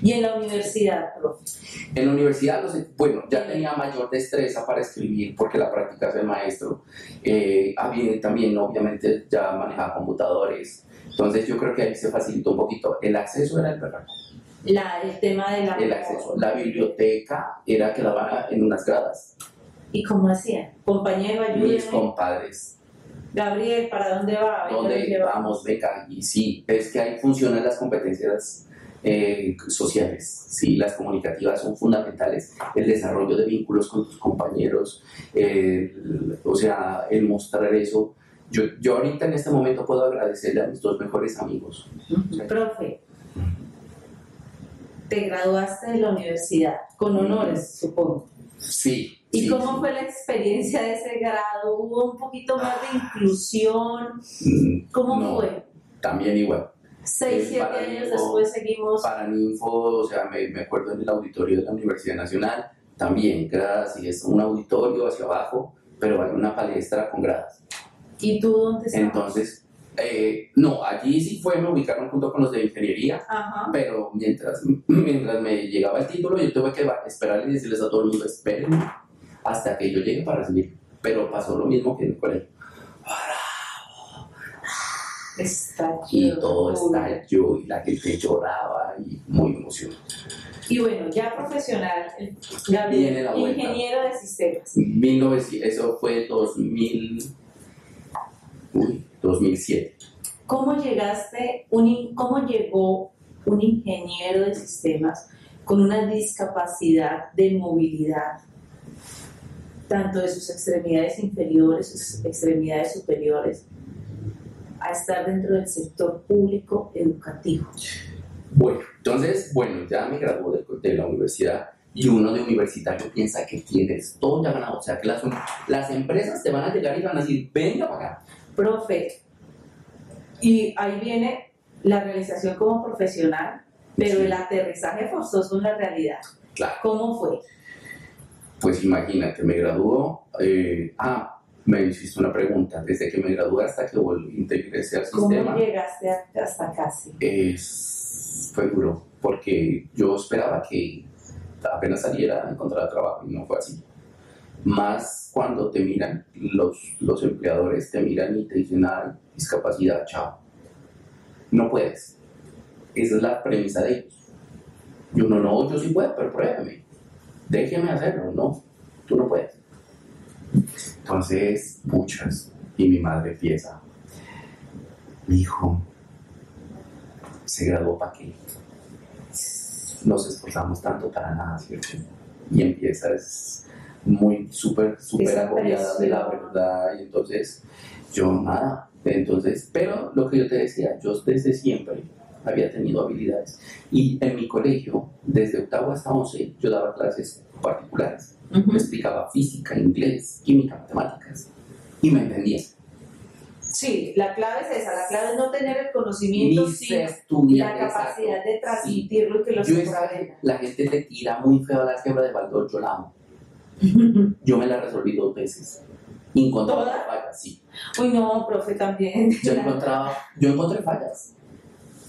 ¿Y en la universidad, profe? En la universidad, bueno, ya tenía mayor destreza para escribir porque la práctica del maestro. Eh, había, también, obviamente, ya manejaba computadores, entonces yo creo que ahí se facilitó un poquito. El acceso era el berraco. La, el tema de la... El acceso. La biblioteca era que daba en unas gradas. ¿Y cómo hacían? Compañero, ayúdame. Mis compadres. Gabriel, ¿para dónde va? ¿Dónde vamos, beca? Y sí, es que ahí funcionan las competencias eh, sociales, sí, las comunicativas son fundamentales, el desarrollo de vínculos con tus compañeros, o sea, el mostrar eso yo, yo ahorita en este momento puedo agradecerle a mis dos mejores amigos. Profe, te graduaste de la universidad con honores, supongo. Sí. ¿Y cómo fue la experiencia de ese grado? ¿Hubo un poquito más de inclusión? Mm, ¿Cómo fue? También igual. Seis, siete años después seguimos. Para Ninfo, o sea, me, me, acuerdo en el auditorio de la Universidad Nacional, también gradas, y es un auditorio hacia abajo, pero hay una palestra con gradas. ¿Y tú dónde estás? Entonces, eh, no, allí sí fue, me ubicaron junto con los de ingeniería, pero mientras, <clears throat> mientras me llegaba el título, yo tuve que esperar y decirles a todo el mundo, esperen hasta que yo llegue para recibir. Pero pasó lo mismo que en el colegio. Y todo estalló y la gente lloraba y muy emocionado. Y bueno, ya profesional, Gabriel, ingeniero de sistemas. 19, eso fue 2000. 2007. ¿Cómo llegaste, un, cómo llegó un ingeniero de sistemas con una discapacidad de movilidad, tanto de sus extremidades inferiores, sus extremidades superiores, a estar dentro del sector público educativo? Bueno, entonces, bueno, ya me graduó de, de la universidad y uno de universitario piensa que tienes todo ya ganado. O sea, que las, las empresas te van a llegar y van a decir, venga para acá. Profe, y ahí viene la realización como profesional, pero el aterrizaje forzoso en la realidad. Claro. ¿Cómo fue? Pues imagínate, me graduó. eh, ah, me hiciste una pregunta. Desde que me gradué hasta que volví, ingresé al ¿Cómo sistema, llegaste a- hasta casi? es, fue duro. Porque yo esperaba que apenas saliera a encontrar trabajo y no fue así. Más cuando te miran, los, los empleadores te miran y te dicen, ay, discapacidad, chao. No puedes. Esa es la premisa de ellos. Y uno, no, yo sí puedo, pero pruébame. Déjeme hacerlo. No, tú no puedes. Entonces, muchas. Y mi madre empieza. Mi hijo se graduó para qué. Nos esforzamos tanto para nada, ¿cierto? Y empieza, es muy súper, súper agobiada de la verdad. Y entonces, yo nada. Entonces, pero lo que yo te decía, yo desde siempre había tenido habilidades. Y en mi colegio, desde octavo hasta once, yo daba clases particulares. Me explicaba física, inglés, química, matemáticas. Y me entendía. Sí, la clave es esa, la clave es no tener el conocimiento, sino la capacidad de Sí. transmitirlo y que los Yo esa la gente te tira muy feo a la álgebra de Baldor, yo la amo. Yo me la resolví dos veces. Y encontré ¿Toda? fallas, sí. Uy, no, profe, también. Yo encontraba, yo encontré fallas.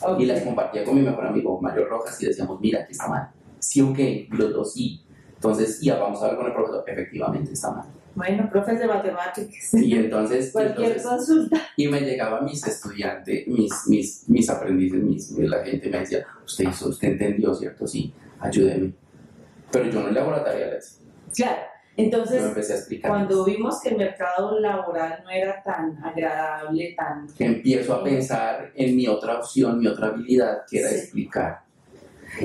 Ok. Y las compartía con mi mejor amigo Mario Rojas y decíamos, mira, aquí está mal. Sí, ok, los dos sí. Entonces, ya vamos a hablar con el profesor, efectivamente está mal. Bueno, profes de matemáticas. Y entonces, Cualquier entonces consulta. y me llegaban mis estudiantes, mis, mis, mis aprendices, mis, la gente me decía, usted hizo, usted entendió, ¿cierto? Sí, ayúdeme. Pero yo no le hago la tarea. Claro. Entonces, cuando vimos que el mercado laboral no era tan agradable, tan... empiezo a pensar en mi otra opción, mi otra habilidad, que era Sí. explicar.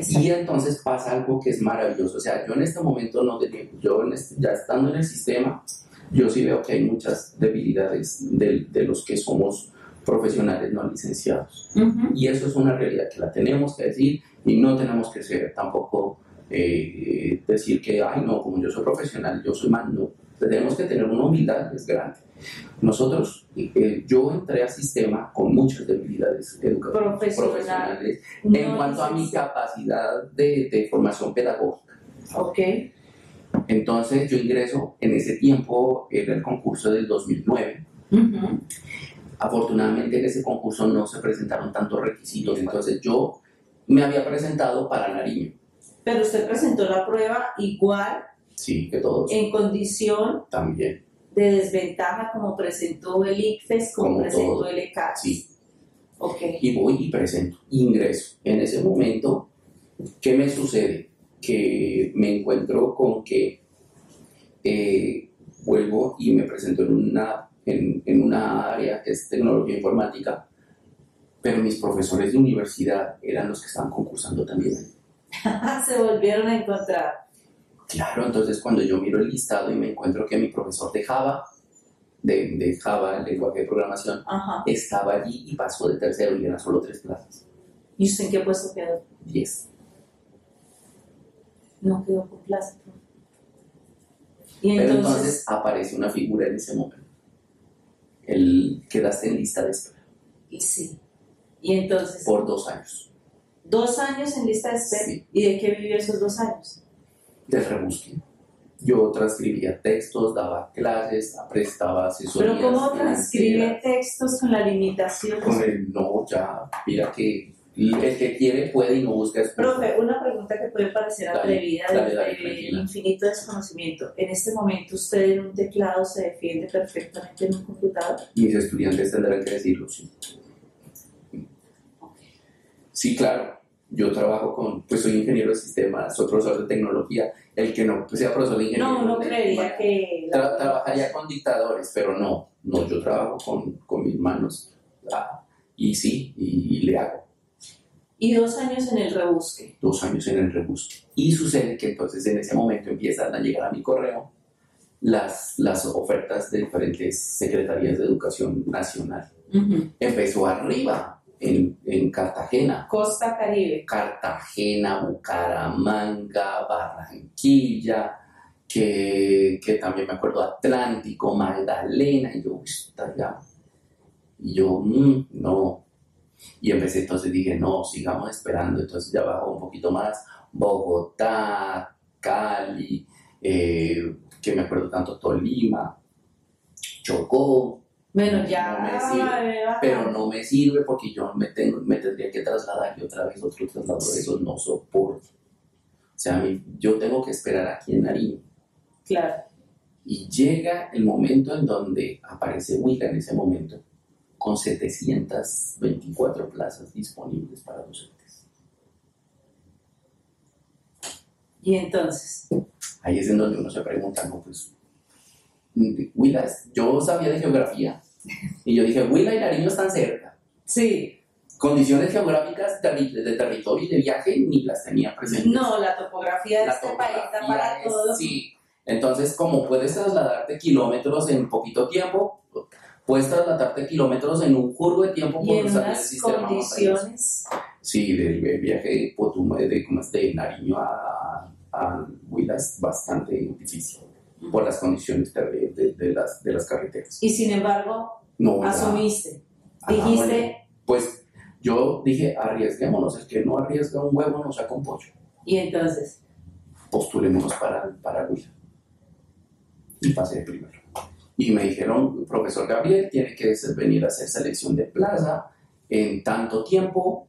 Y entonces pasa algo que es maravilloso. O sea, yo en este momento no te yo en este- ya estando en el sistema, yo sí veo que hay muchas debilidades de, de los que somos profesionales no licenciados. Ujú. Y eso es una realidad que la tenemos que decir y no tenemos que ser tampoco eh, decir que, ay, no, como yo soy profesional, yo soy más, no. Tenemos que tener una humildad es grande. Nosotros, eh, yo entré al sistema con muchas debilidades educativas Profesional. profesionales en No cuanto a mi capacidad de, de formación pedagógica. Ok. Entonces yo ingreso, en ese tiempo era el concurso del 2009. Ujú. Afortunadamente en ese concurso no se presentaron tantos requisitos, entonces yo me había presentado para Nariño, Pero usted presentó la prueba igual sí, que todos en condición también, de desventaja como presentó el ICFES, como, Como presentó todo. el ECAS. sí. Ok. Y voy y presento, ingreso. En ese momento, ¿qué me sucede? Que me encuentro con que eh, vuelvo y me presento en una, en, en una área que es tecnología informática, pero mis profesores de universidad eran los que estaban concursando también. <laughs> Se volvieron a encontrar. Claro, entonces cuando yo miro el listado y me encuentro que mi profesor de Java, de, de Java, el lenguaje de programación, Ajá. estaba allí y pasó de tercero y eran solo tres plazas, ¿Y usted en qué puesto quedó? diez. No quedó por plaza. Pero entonces, entonces aparece una figura en ese momento. El quedaste en lista de espera y sí. Y entonces, por dos años dos años en lista de espera. Sí. ¿Y de qué vivió esos dos años? de rebusque. Yo transcribía textos, daba clases, prestaba asesorías. Pero ¿cómo transcribe textos con la limitación? Con el no, ya, mira que el que quiere puede y no busca excusas. Profe, una pregunta que puede parecer Dale, atrevida dale, desde dale, el tranquila. infinito desconocimiento. En este momento usted en un teclado se defiende perfectamente en un computador. Mis estudiantes tendrán que decirlo, sí. Sí, claro. Yo trabajo con, pues soy ingeniero de sistemas, soy profesor de tecnología. El que no sea profesor de ingeniería. No, no creería que... Tra- trabajaría con dictadores, pero no, no, yo trabajo con, con mis manos ah, y sí, y, y le hago. Y dos años en el rebusque. Dos años en el rebusque. Y sucede que entonces en ese momento empiezan a llegar a mi correo las, las ofertas de diferentes secretarías de educación nacional. Empezó arriba, en, en, Cartagena. Costa Caribe. Cartagena, Bucaramanga, Barranquilla, que, que también me acuerdo Atlántico, Magdalena, y yo, está ya. Y yo, mm, no. Y empecé entonces dije, no, sigamos esperando. Entonces ya bajó un poquito más. Bogotá, Cali, eh, que me acuerdo tanto Tolima, Chocó. Bueno, ya. pero no me sirve porque yo me, tengo, me tendría que trasladar y otra vez otro traslado de eso no soporto. O sea, yo tengo que esperar aquí en Nariño. Claro. Y llega el momento en donde aparece Huila en ese momento con 724 plazas disponibles para docentes. Y entonces. Ahí es en donde uno se pregunta, no, pues, Huila, yo sabía de geografía y yo dije, Huila y Nariño están cerca. Sí. Condiciones geográficas de, territorio y de viaje ni las tenía presentes. No, la topografía de este país está para todos. Sí. Entonces, como puedes trasladarte kilómetros en poquito tiempo, puedes trasladarte kilómetros en un curvo de tiempo por usar el sistema condiciones? Sí, del viaje de, de, de Nariño a, a Huila es bastante difícil por las condiciones de, de, las, de las carreteras. Y sin embargo, no, asumiste, dijiste... pues yo dije, arriesguémonos, el que no arriesga un huevo no saca un pollo. Y entonces... Postulémonos para, para Huila. Y pasé primero. Y me dijeron, profesor Gabriel, tiene que venir a hacer selección de plaza en tanto tiempo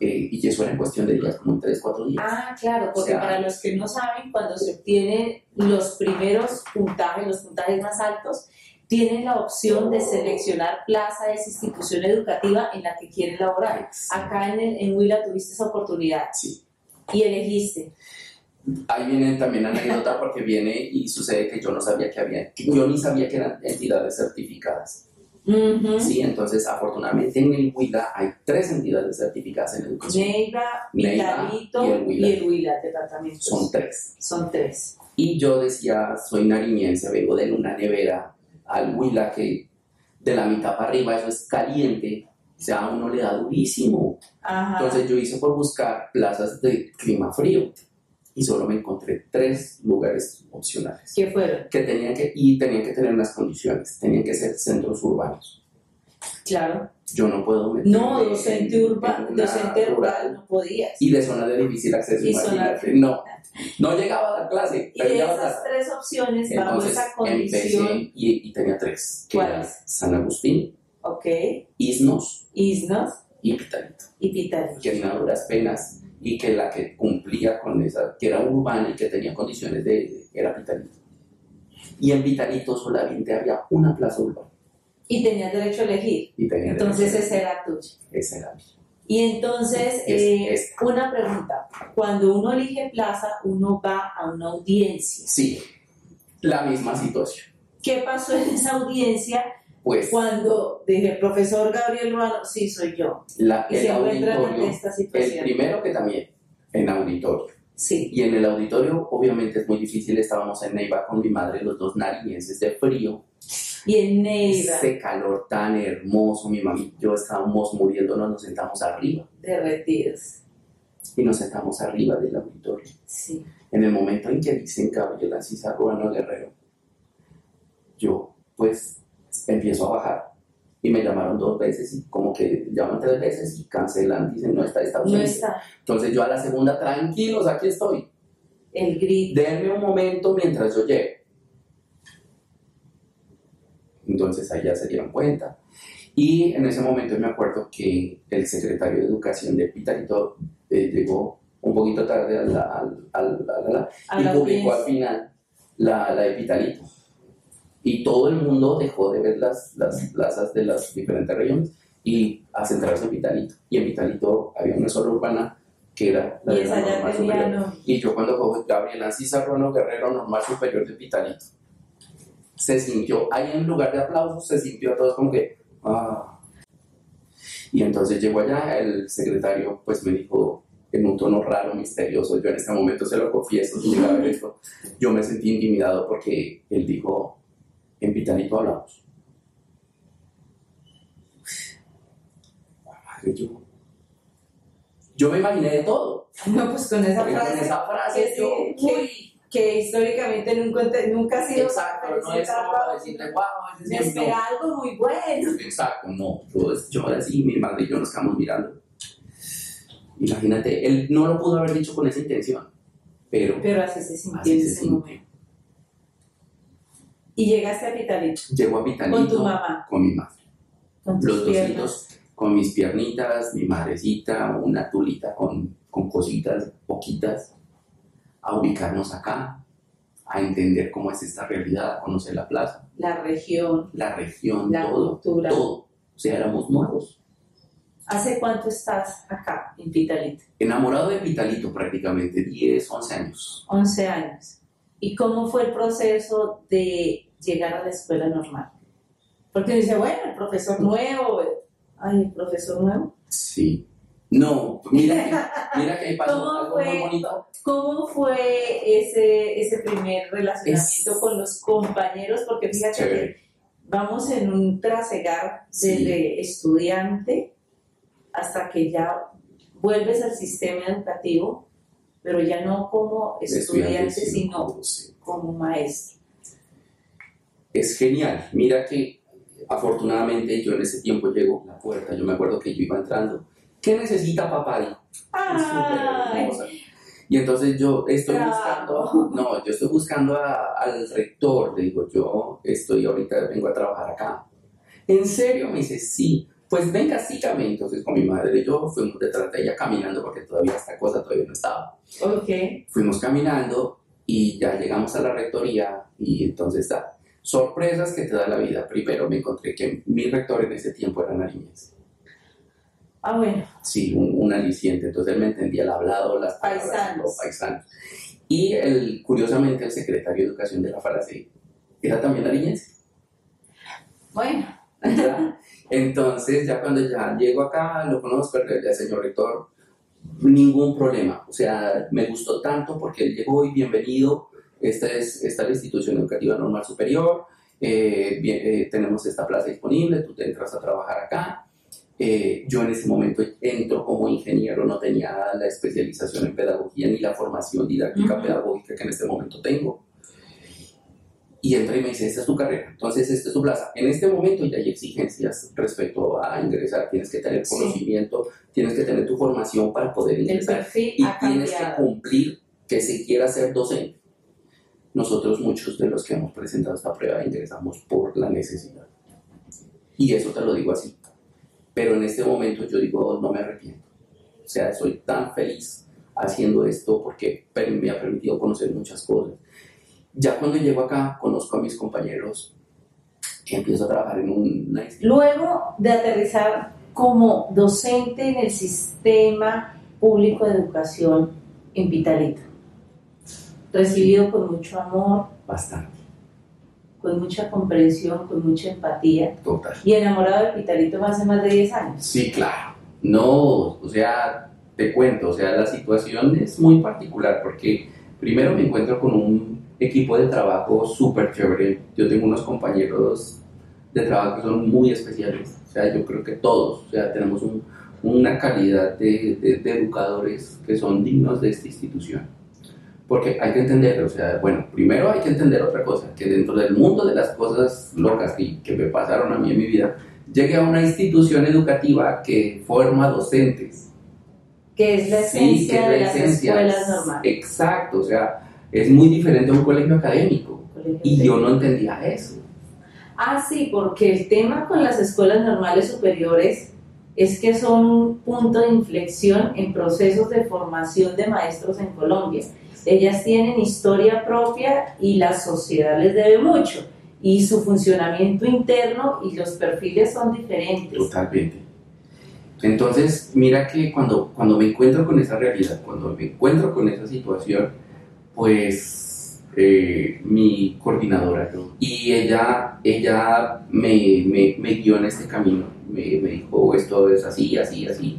eh, y eso era en cuestión de días, como en 3, 4 días. Ah, claro, porque para los que no saben, cuando se obtienen los primeros puntajes, los puntajes más altos, tienen la opción de seleccionar plaza de esa institución educativa en la que quieren laborar. Acá en, el, en Huila tuviste esa oportunidad. Sí. Y elegiste. Ahí viene también anécdota porque viene y sucede que yo no sabía que había, yo ni sabía que eran entidades certificadas. Sí, entonces afortunadamente en el Huila hay tres entidades certificadas en educación. Neiva, Vitalito y el Huila, departamento. Son tres. Son tres. Y yo decía, soy nariñense, vengo de una nevera al Huila que de la mitad para arriba eso es caliente, o sea, a uno le da durísimo. Entonces yo hice por buscar plazas de clima frío y solo me encontré tres lugares opcionales. ¿Qué fueron? Que tenían que, y tenían que tener unas condiciones, tenían que ser centros urbanos. Claro. Yo no puedo meter. No, docente urbano, docente rural no podías. Y de zona de difícil acceso, imagínate. No, no llegaba a la clase. Y de esas tres opciones, bajo esa condición. Empecé y, y, tenía tres. ¿Cuáles? San Agustín. Ok. Isnos. Isnos. Y Pitalito. Y Pitalito. Que en duras penas y que la que cumplía con esa, que era urbana y que tenía condiciones de, era Vitalito. Y en Vitalito solamente había una plaza urbana. Y tenías derecho a elegir. Y entonces esa era tuya. Esa era mía. Y entonces, eh, una pregunta. Cuando uno elige plaza, uno va a una audiencia. Sí, la misma situación. ¿Qué pasó en esa audiencia? Pues, Cuando dije, profesor Gabriel Ruano, sí, soy yo. La, y se encuentra en esta situación. El primero que también, en auditorio. Sí. Y en el auditorio, obviamente es muy difícil, estábamos en Neiva con mi madre, los dos nariñenses de frío. Y en Neiva. Ese calor tan hermoso, mi mami y yo estábamos muriéndonos, nos sentamos arriba. Derretidos. Y nos sentamos arriba del auditorio. Sí. En el momento en que dicen Gabriel Cisa Ruano Guerrero, yo, pues, empiezo a bajar y me llamaron dos veces y como que llaman tres veces y cancelan, dicen no está, está No está. Entonces yo a la segunda, tranquilos, aquí estoy. El grito. Denme un momento mientras yo llego. Entonces ahí ya se dieron cuenta. Y en ese momento me acuerdo que el secretario de Educación de Pitalito eh, llegó un poquito tarde al, al, y publicó al final la, la de Pitalito y todo el mundo dejó de ver las, las plazas de las diferentes regiones y a centrarse en Vitalito. Y en Vitalito había una sola urbana que era la de la normal superior. Y yo cuando cojo Gabriel Ancisa Rono Guerrero, normal superior de Vitalito, se sintió, ahí en lugar de aplausos, se sintió a todos como que, ah. Y entonces llegó allá, el secretario pues me dijo en un tono raro, misterioso, yo en este momento se lo confieso, <laughs> yo me sentí intimidado porque él dijo, en Vitalito hablamos. Yo, yo me imaginé de todo. <laughs> No, pues con esa frase. con esa frase que, yo, sí, que, que históricamente nunca, nunca ha sido exacto, no es como decirle, wow, Me sí, no". espera algo muy bueno. <laughs> Exacto, no. Yo, yo así, mi madre y yo nos quedamos mirando. Imagínate, él no lo pudo haber dicho con esa intención, pero Pero así se sintió en ese momento. Y llegaste a Vitalito Llegó a Vitalito con tu mamá, con mi madre. con tus Los dos piernas. hijitos con mis piernitas, mi madrecita, una tulita con, con cositas poquitas, a ubicarnos acá, a entender cómo es esta realidad, a conocer la plaza, la región, la región, la todo, cultura. todo. O sea, éramos nuevos. ¿Hace cuánto estás acá en Vitalito? Enamorado de Vitalito prácticamente, 10, 11 años. 11 años. ¿Y cómo fue el proceso de llegar a la escuela normal? Porque dice, bueno, el profesor nuevo, ay, el profesor nuevo. Sí. No, mira que, mira que ahí pasó ¿Cómo algo muy fue? bonito. ¿Cómo fue ese, ese primer relacionamiento Es- con los compañeros? Porque fíjate Chévere. que vamos en un trasegar Sí. desde estudiante hasta que ya vuelves al sistema educativo, pero ya no como estudiante, sino como- sí. como maestro. Es genial. Mira que afortunadamente yo en ese tiempo llego a la puerta. Yo me acuerdo que yo iba entrando. ¿Qué necesita papá? Y entonces yo estoy buscando, no, yo estoy buscando a- al rector, le digo, yo estoy ahorita, vengo a trabajar acá. ¿En serio? Me dice, sí. Pues venga, sígame. Entonces con mi madre y yo fuimos detrás de ella caminando porque todavía esta cosa todavía no estaba. Ok. Fuimos caminando y ya llegamos a la rectoría y entonces está. Sorpresas que te da la vida. Primero me encontré que mi rector en ese tiempo era nariñense. Ah, bueno, Sí, un, un aliciente. Entonces él me entendía el hablado, las palabras, Paisanos. los paisanos. Y el, curiosamente el secretario de Educación de la FARACE era también nariñense. bueno. ¿ya? <laughs> Entonces ya cuando ya llego acá, lo conozco, ya señor rector, ningún problema. O sea, me gustó tanto porque él llegó y bienvenido. Esta es, esta es la institución educativa normal superior. eh, bien, eh, tenemos esta plaza disponible, tú te entras a trabajar acá. Eh, yo en ese momento entro como ingeniero, no tenía la especialización en pedagogía ni la formación didáctica Ujú. pedagógica que en este momento tengo. Y entra y me dice, esta es tu carrera, entonces esta es tu plaza. En este momento ya hay exigencias respecto a ingresar, tienes que tener Sí. conocimiento, tienes que tener tu formación para poder ingresar y tienes que cumplir que se quiera ser docente. Nosotros muchos de los que hemos presentado esta prueba ingresamos por la necesidad. Y eso te lo digo así. Pero en este momento yo digo, no me arrepiento. O sea, soy tan feliz haciendo esto porque me ha permitido conocer muchas cosas. Ya cuando llego acá, conozco a mis compañeros y empiezo a trabajar en una institución. Luego de aterrizar como docente en el sistema público de educación en Vitalito, recibido con mucho amor, Bastante, con mucha comprensión, con mucha empatía total. y enamorado de Vitalito hace más de 10 años. Sí, claro. No, o sea, te cuento, o sea, la situación es muy particular porque primero me encuentro con un equipo de trabajo súper chévere. Yo tengo unos compañeros de trabajo que son muy especiales. O sea, yo creo que todos, o sea, tenemos un- una calidad de, de- de educadores que son dignos de esta institución. Porque hay que entender, o sea, bueno, primero hay que entender otra cosa, que dentro del mundo de las cosas locas que, que me pasaron a mí en mi vida, llegué a una institución educativa que forma docentes. Que es la Sí, esencia que es de la las esencia. escuelas normales. Exacto, o sea, es muy diferente a un colegio académico. Y yo no entendía eso. Ah, sí, porque el tema con las escuelas normales superiores es que son un punto de inflexión en procesos de formación de maestros en Colombia. Ellas tienen historia propia y la sociedad les debe mucho. Y su funcionamiento interno y los perfiles son diferentes. Totalmente. Entonces, mira que cuando, cuando me encuentro con esa realidad, cuando me encuentro con esa situación, pues eh, mi coordinadora ¿no? y ella ella me, me, me guió en este camino, me, me, dijo esto es así, así, así.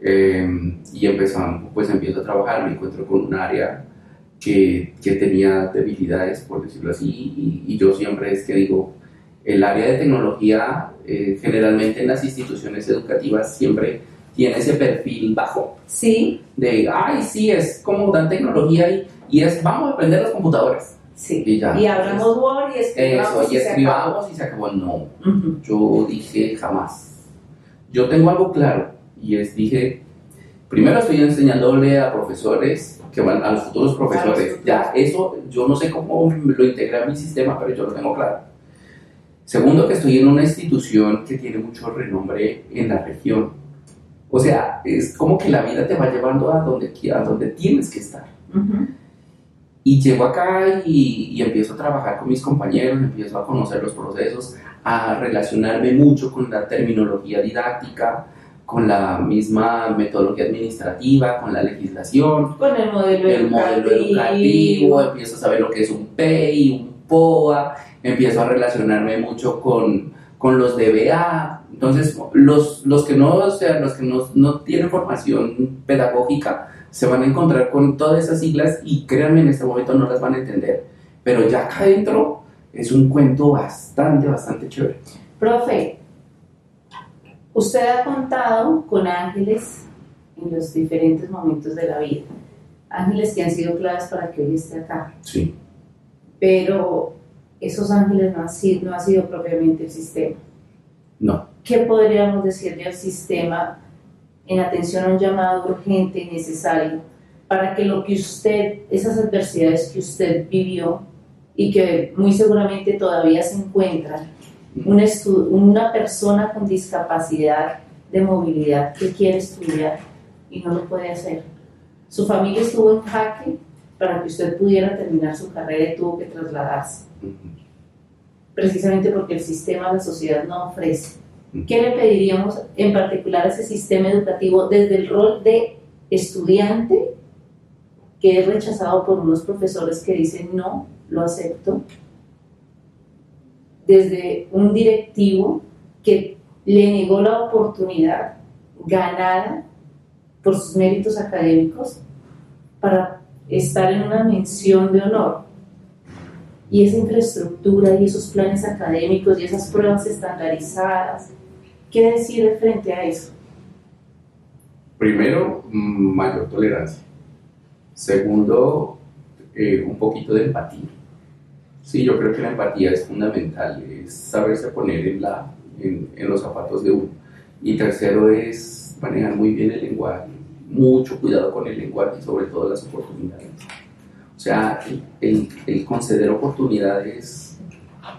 Eh, y empezamos, pues empiezo a trabajar, me encuentro con un área que, que tenía debilidades, por decirlo así, y, y, yo siempre es que digo, el área de tecnología eh, generalmente en las instituciones educativas siempre tiene ese perfil bajo. Sí. De, ay, sí, es como dan tecnología y, y es, vamos a aprender las computadoras. Sí. Y, ya, y hablamos Word y escribamos. Eso, y, escribamos y se acabó. No, uh -huh. yo dije jamás. Yo tengo algo claro y es, dije, primero estoy enseñándole a profesores que van a los futuros profesores. Ya, eso yo no sé cómo lo integré a mi sistema, pero yo lo tengo claro. Segundo, que estoy en una institución que tiene mucho renombre en la región. O sea, es como que la vida te va llevando a donde, a donde tienes que estar. Uh -huh. Y llego acá y, y, empiezo a trabajar con mis compañeros, empiezo a conocer los procesos, a relacionarme mucho con la terminología didáctica, con la misma metodología administrativa, con la legislación, con el modelo, el modelo educativo, empiezo a saber lo que es un PEI, un POA, empiezo a relacionarme mucho con, con los DBA. Entonces, los, los que, no, o sea, los que no, no tienen formación pedagógica se van a encontrar con todas esas siglas y créanme, en este momento no las van a entender. Pero ya acá adentro es un cuento bastante, bastante chévere. Profe, usted ha contado con ángeles en los diferentes momentos de la vida. Ángeles que han sido claves para que hoy esté acá. Sí. Pero esos ángeles no han sido, no ha sido propiamente el sistema. No. ¿Qué podríamos decir del sistema en atención a un llamado urgente y necesario para que lo que usted, esas adversidades que usted vivió y que muy seguramente todavía se encuentra, una, una persona con discapacidad de movilidad que quiere estudiar y no lo puede hacer. Su familia estuvo en jaque para que usted pudiera terminar su carrera y tuvo que trasladarse. Precisamente porque el sistema, la sociedad no ofrece. ¿Qué le pediríamos en particular a ese sistema educativo desde el rol de estudiante, que es rechazado por unos profesores que dicen no, lo acepto, desde un directivo que le negó la oportunidad ganada por sus méritos académicos para estar en una mención de honor? Y esa infraestructura y esos planes académicos y esas pruebas estandarizadas ¿Qué decir frente a eso? Primero, mayor tolerancia. Segundo, eh, un poquito de empatía. Sí, yo creo que la empatía es fundamental, es saberse poner en, la, en, en los zapatos de uno. Y tercero es manejar muy bien el lenguaje, mucho cuidado con el lenguaje y sobre todo las oportunidades. O sea, el, el conceder oportunidades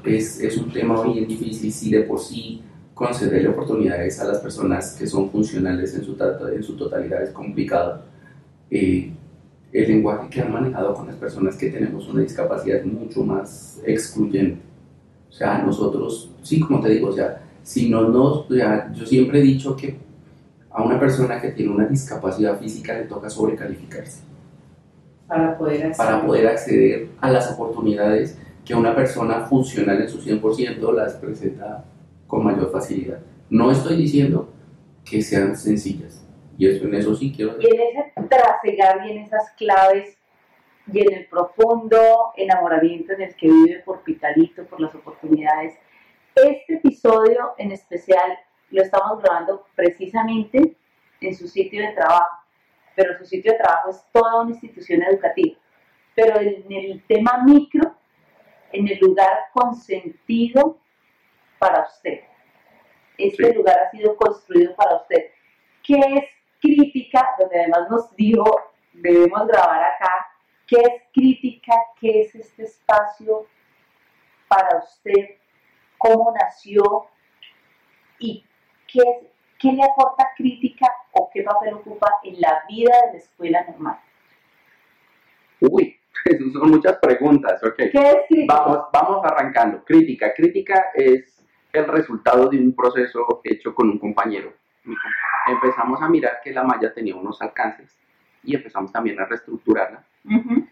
es, es, un tema bien difícil si de por sí concederle oportunidades a las personas que son funcionales en su, en su totalidad es complicado. Eh, el lenguaje que han manejado con las personas que tenemos una discapacidad es mucho más excluyente. O sea, nosotros, sí, como te digo, o sea, si no nos, o sea, yo siempre he dicho que a una persona que tiene una discapacidad física le toca sobrecalificarse. Para poder acceder, para poder acceder a las oportunidades que una persona funcional en su 100% las presenta con mayor facilidad. No estoy diciendo que sean sencillas, y eso, en eso sí quiero... Y en ese trasegar y en esas claves y en el profundo enamoramiento en el que vive por Pitalito, por las oportunidades, este episodio en especial lo estamos grabando precisamente en su sitio de trabajo, pero su sitio de trabajo es toda una institución educativa. Pero en el tema micro, en el lugar consentido para usted. Este sí. lugar ha sido construido para usted. ¿Qué es crítica? Donde además nos dijo, debemos grabar acá. ¿Qué es crítica? ¿Qué es este espacio para usted? ¿Cómo nació? ¿Y qué, es, qué le aporta crítica o qué papel ocupa en la vida de la escuela normal? Uy, <laughs> son muchas preguntas, ok. ¿Qué es crítica? Vamos, vamos arrancando. Crítica. Crítica es el resultado de un proceso hecho con un compañero. Empezamos a mirar que la malla tenía unos alcances y empezamos también a reestructurarla. Uh -huh.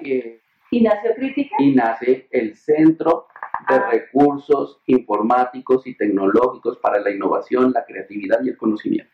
eh, ¿Y nació crítica? Y nace el Centro de ah. recursos informáticos y tecnológicos para la innovación, la creatividad y el conocimiento.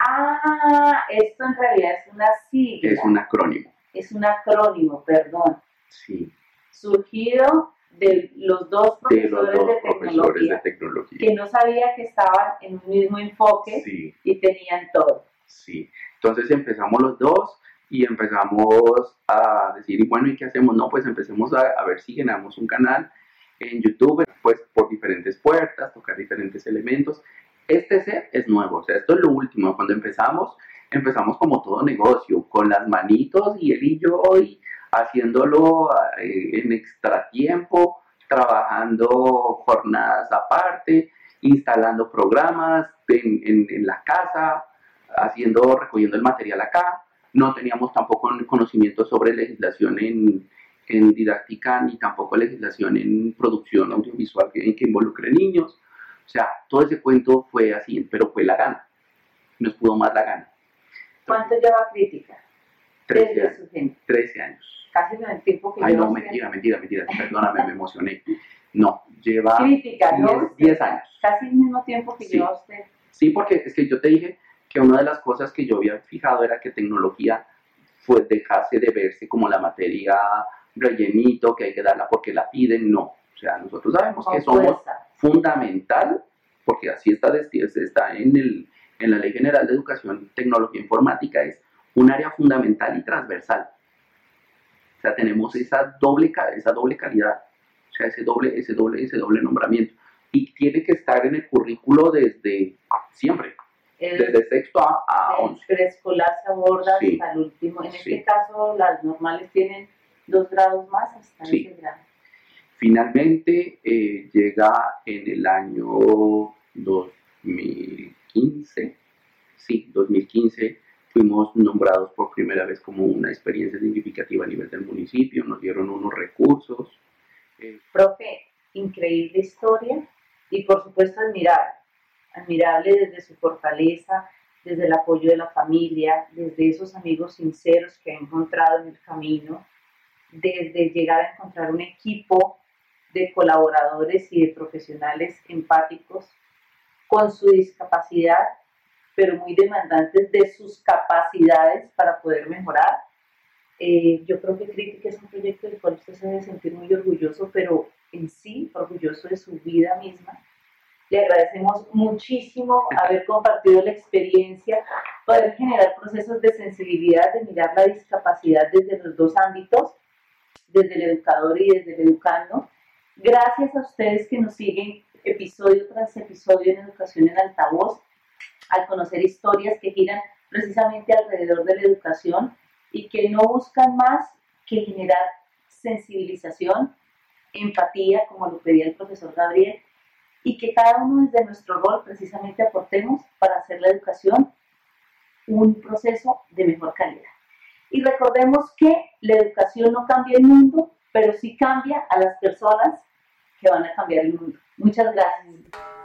Ah, esto en realidad es una sigla. Es un acrónimo. Es un acrónimo, perdón. Sí. Surgido de los dos profesores, de, tecnología, que no sabía que estaban en un mismo enfoque y tenían todo. Sí, entonces empezamos los dos y empezamos a decir, bueno, ¿y qué hacemos? No, pues empecemos a, a ver si generamos un canal en YouTube, pues por diferentes puertas, tocar diferentes elementos. Este set es nuevo, o sea, esto es lo último. Cuando empezamos, empezamos como todo negocio, con las manitos y él y yo y haciéndolo eh, en extra tiempo, trabajando jornadas aparte, instalando programas en, en, la casa, haciendo, recogiendo el material acá. No teníamos tampoco conocimiento sobre legislación en, en didáctica ni tampoco legislación en producción audiovisual que, que involucre niños. O sea, todo ese cuento fue así, pero fue la gana. Nos pudo más la gana. ¿Cuánto lleva crítica? 13 años. 13 años. Casi el tiempo que Ay, no, mentira, mentira, mentira. Perdóname, me emocioné. No, lleva crítica, 10, ¿no? 10 años. Casi el mismo tiempo que lleva usted. Sí, porque es que yo te dije que una de las cosas que yo había fijado era que tecnología fue dejarse de verse como la materia rellenito que hay que darla porque la piden, no. O sea, nosotros sabemos que somos fundamental, porque así está, está en, el, en la Ley General de Educación, Tecnología Informática, es un área fundamental y transversal. O sea, tenemos esa doble, esa doble calidad, o sea, ese doble, ese doble, ese doble nombramiento. Y tiene que estar en el currículo desde siempre, desde sexto a, a once. El preescolar se aborda hasta el último. En este caso, las normales tienen dos grados más hasta ese grado. Finalmente eh, llega en el año 2015, sí, 2015 fuimos nombrados por primera vez como una experiencia significativa a nivel del municipio, nos dieron unos recursos. Eh, Profe, increíble historia y por supuesto admirable, admirable desde su fortaleza, desde el apoyo de la familia, desde esos amigos sinceros que ha encontrado en el camino, desde llegar a encontrar un equipo de colaboradores y de profesionales empáticos con su discapacidad, pero muy demandantes de sus capacidades para poder mejorar. Eh, yo creo que Crítica es un proyecto del cual usted se debe sentir muy orgulloso, pero en sí orgulloso de su vida misma. Le agradecemos muchísimo haber compartido la experiencia, poder generar procesos de sensibilidad, de mirar la discapacidad desde los dos ámbitos, desde el educador y desde el educando. Gracias a ustedes que nos siguen episodio tras episodio en Educación en Altavoz, al conocer historias que giran precisamente alrededor de la educación y que no buscan más que generar sensibilización, empatía, como lo pedía el profesor Gabriel, y que cada uno desde nuestro rol precisamente aportemos para hacer la educación un proceso de mejor calidad. Y recordemos que la educación no cambia el mundo, pero sí cambia a las personas que van a cambiar el mundo. Muchas gracias.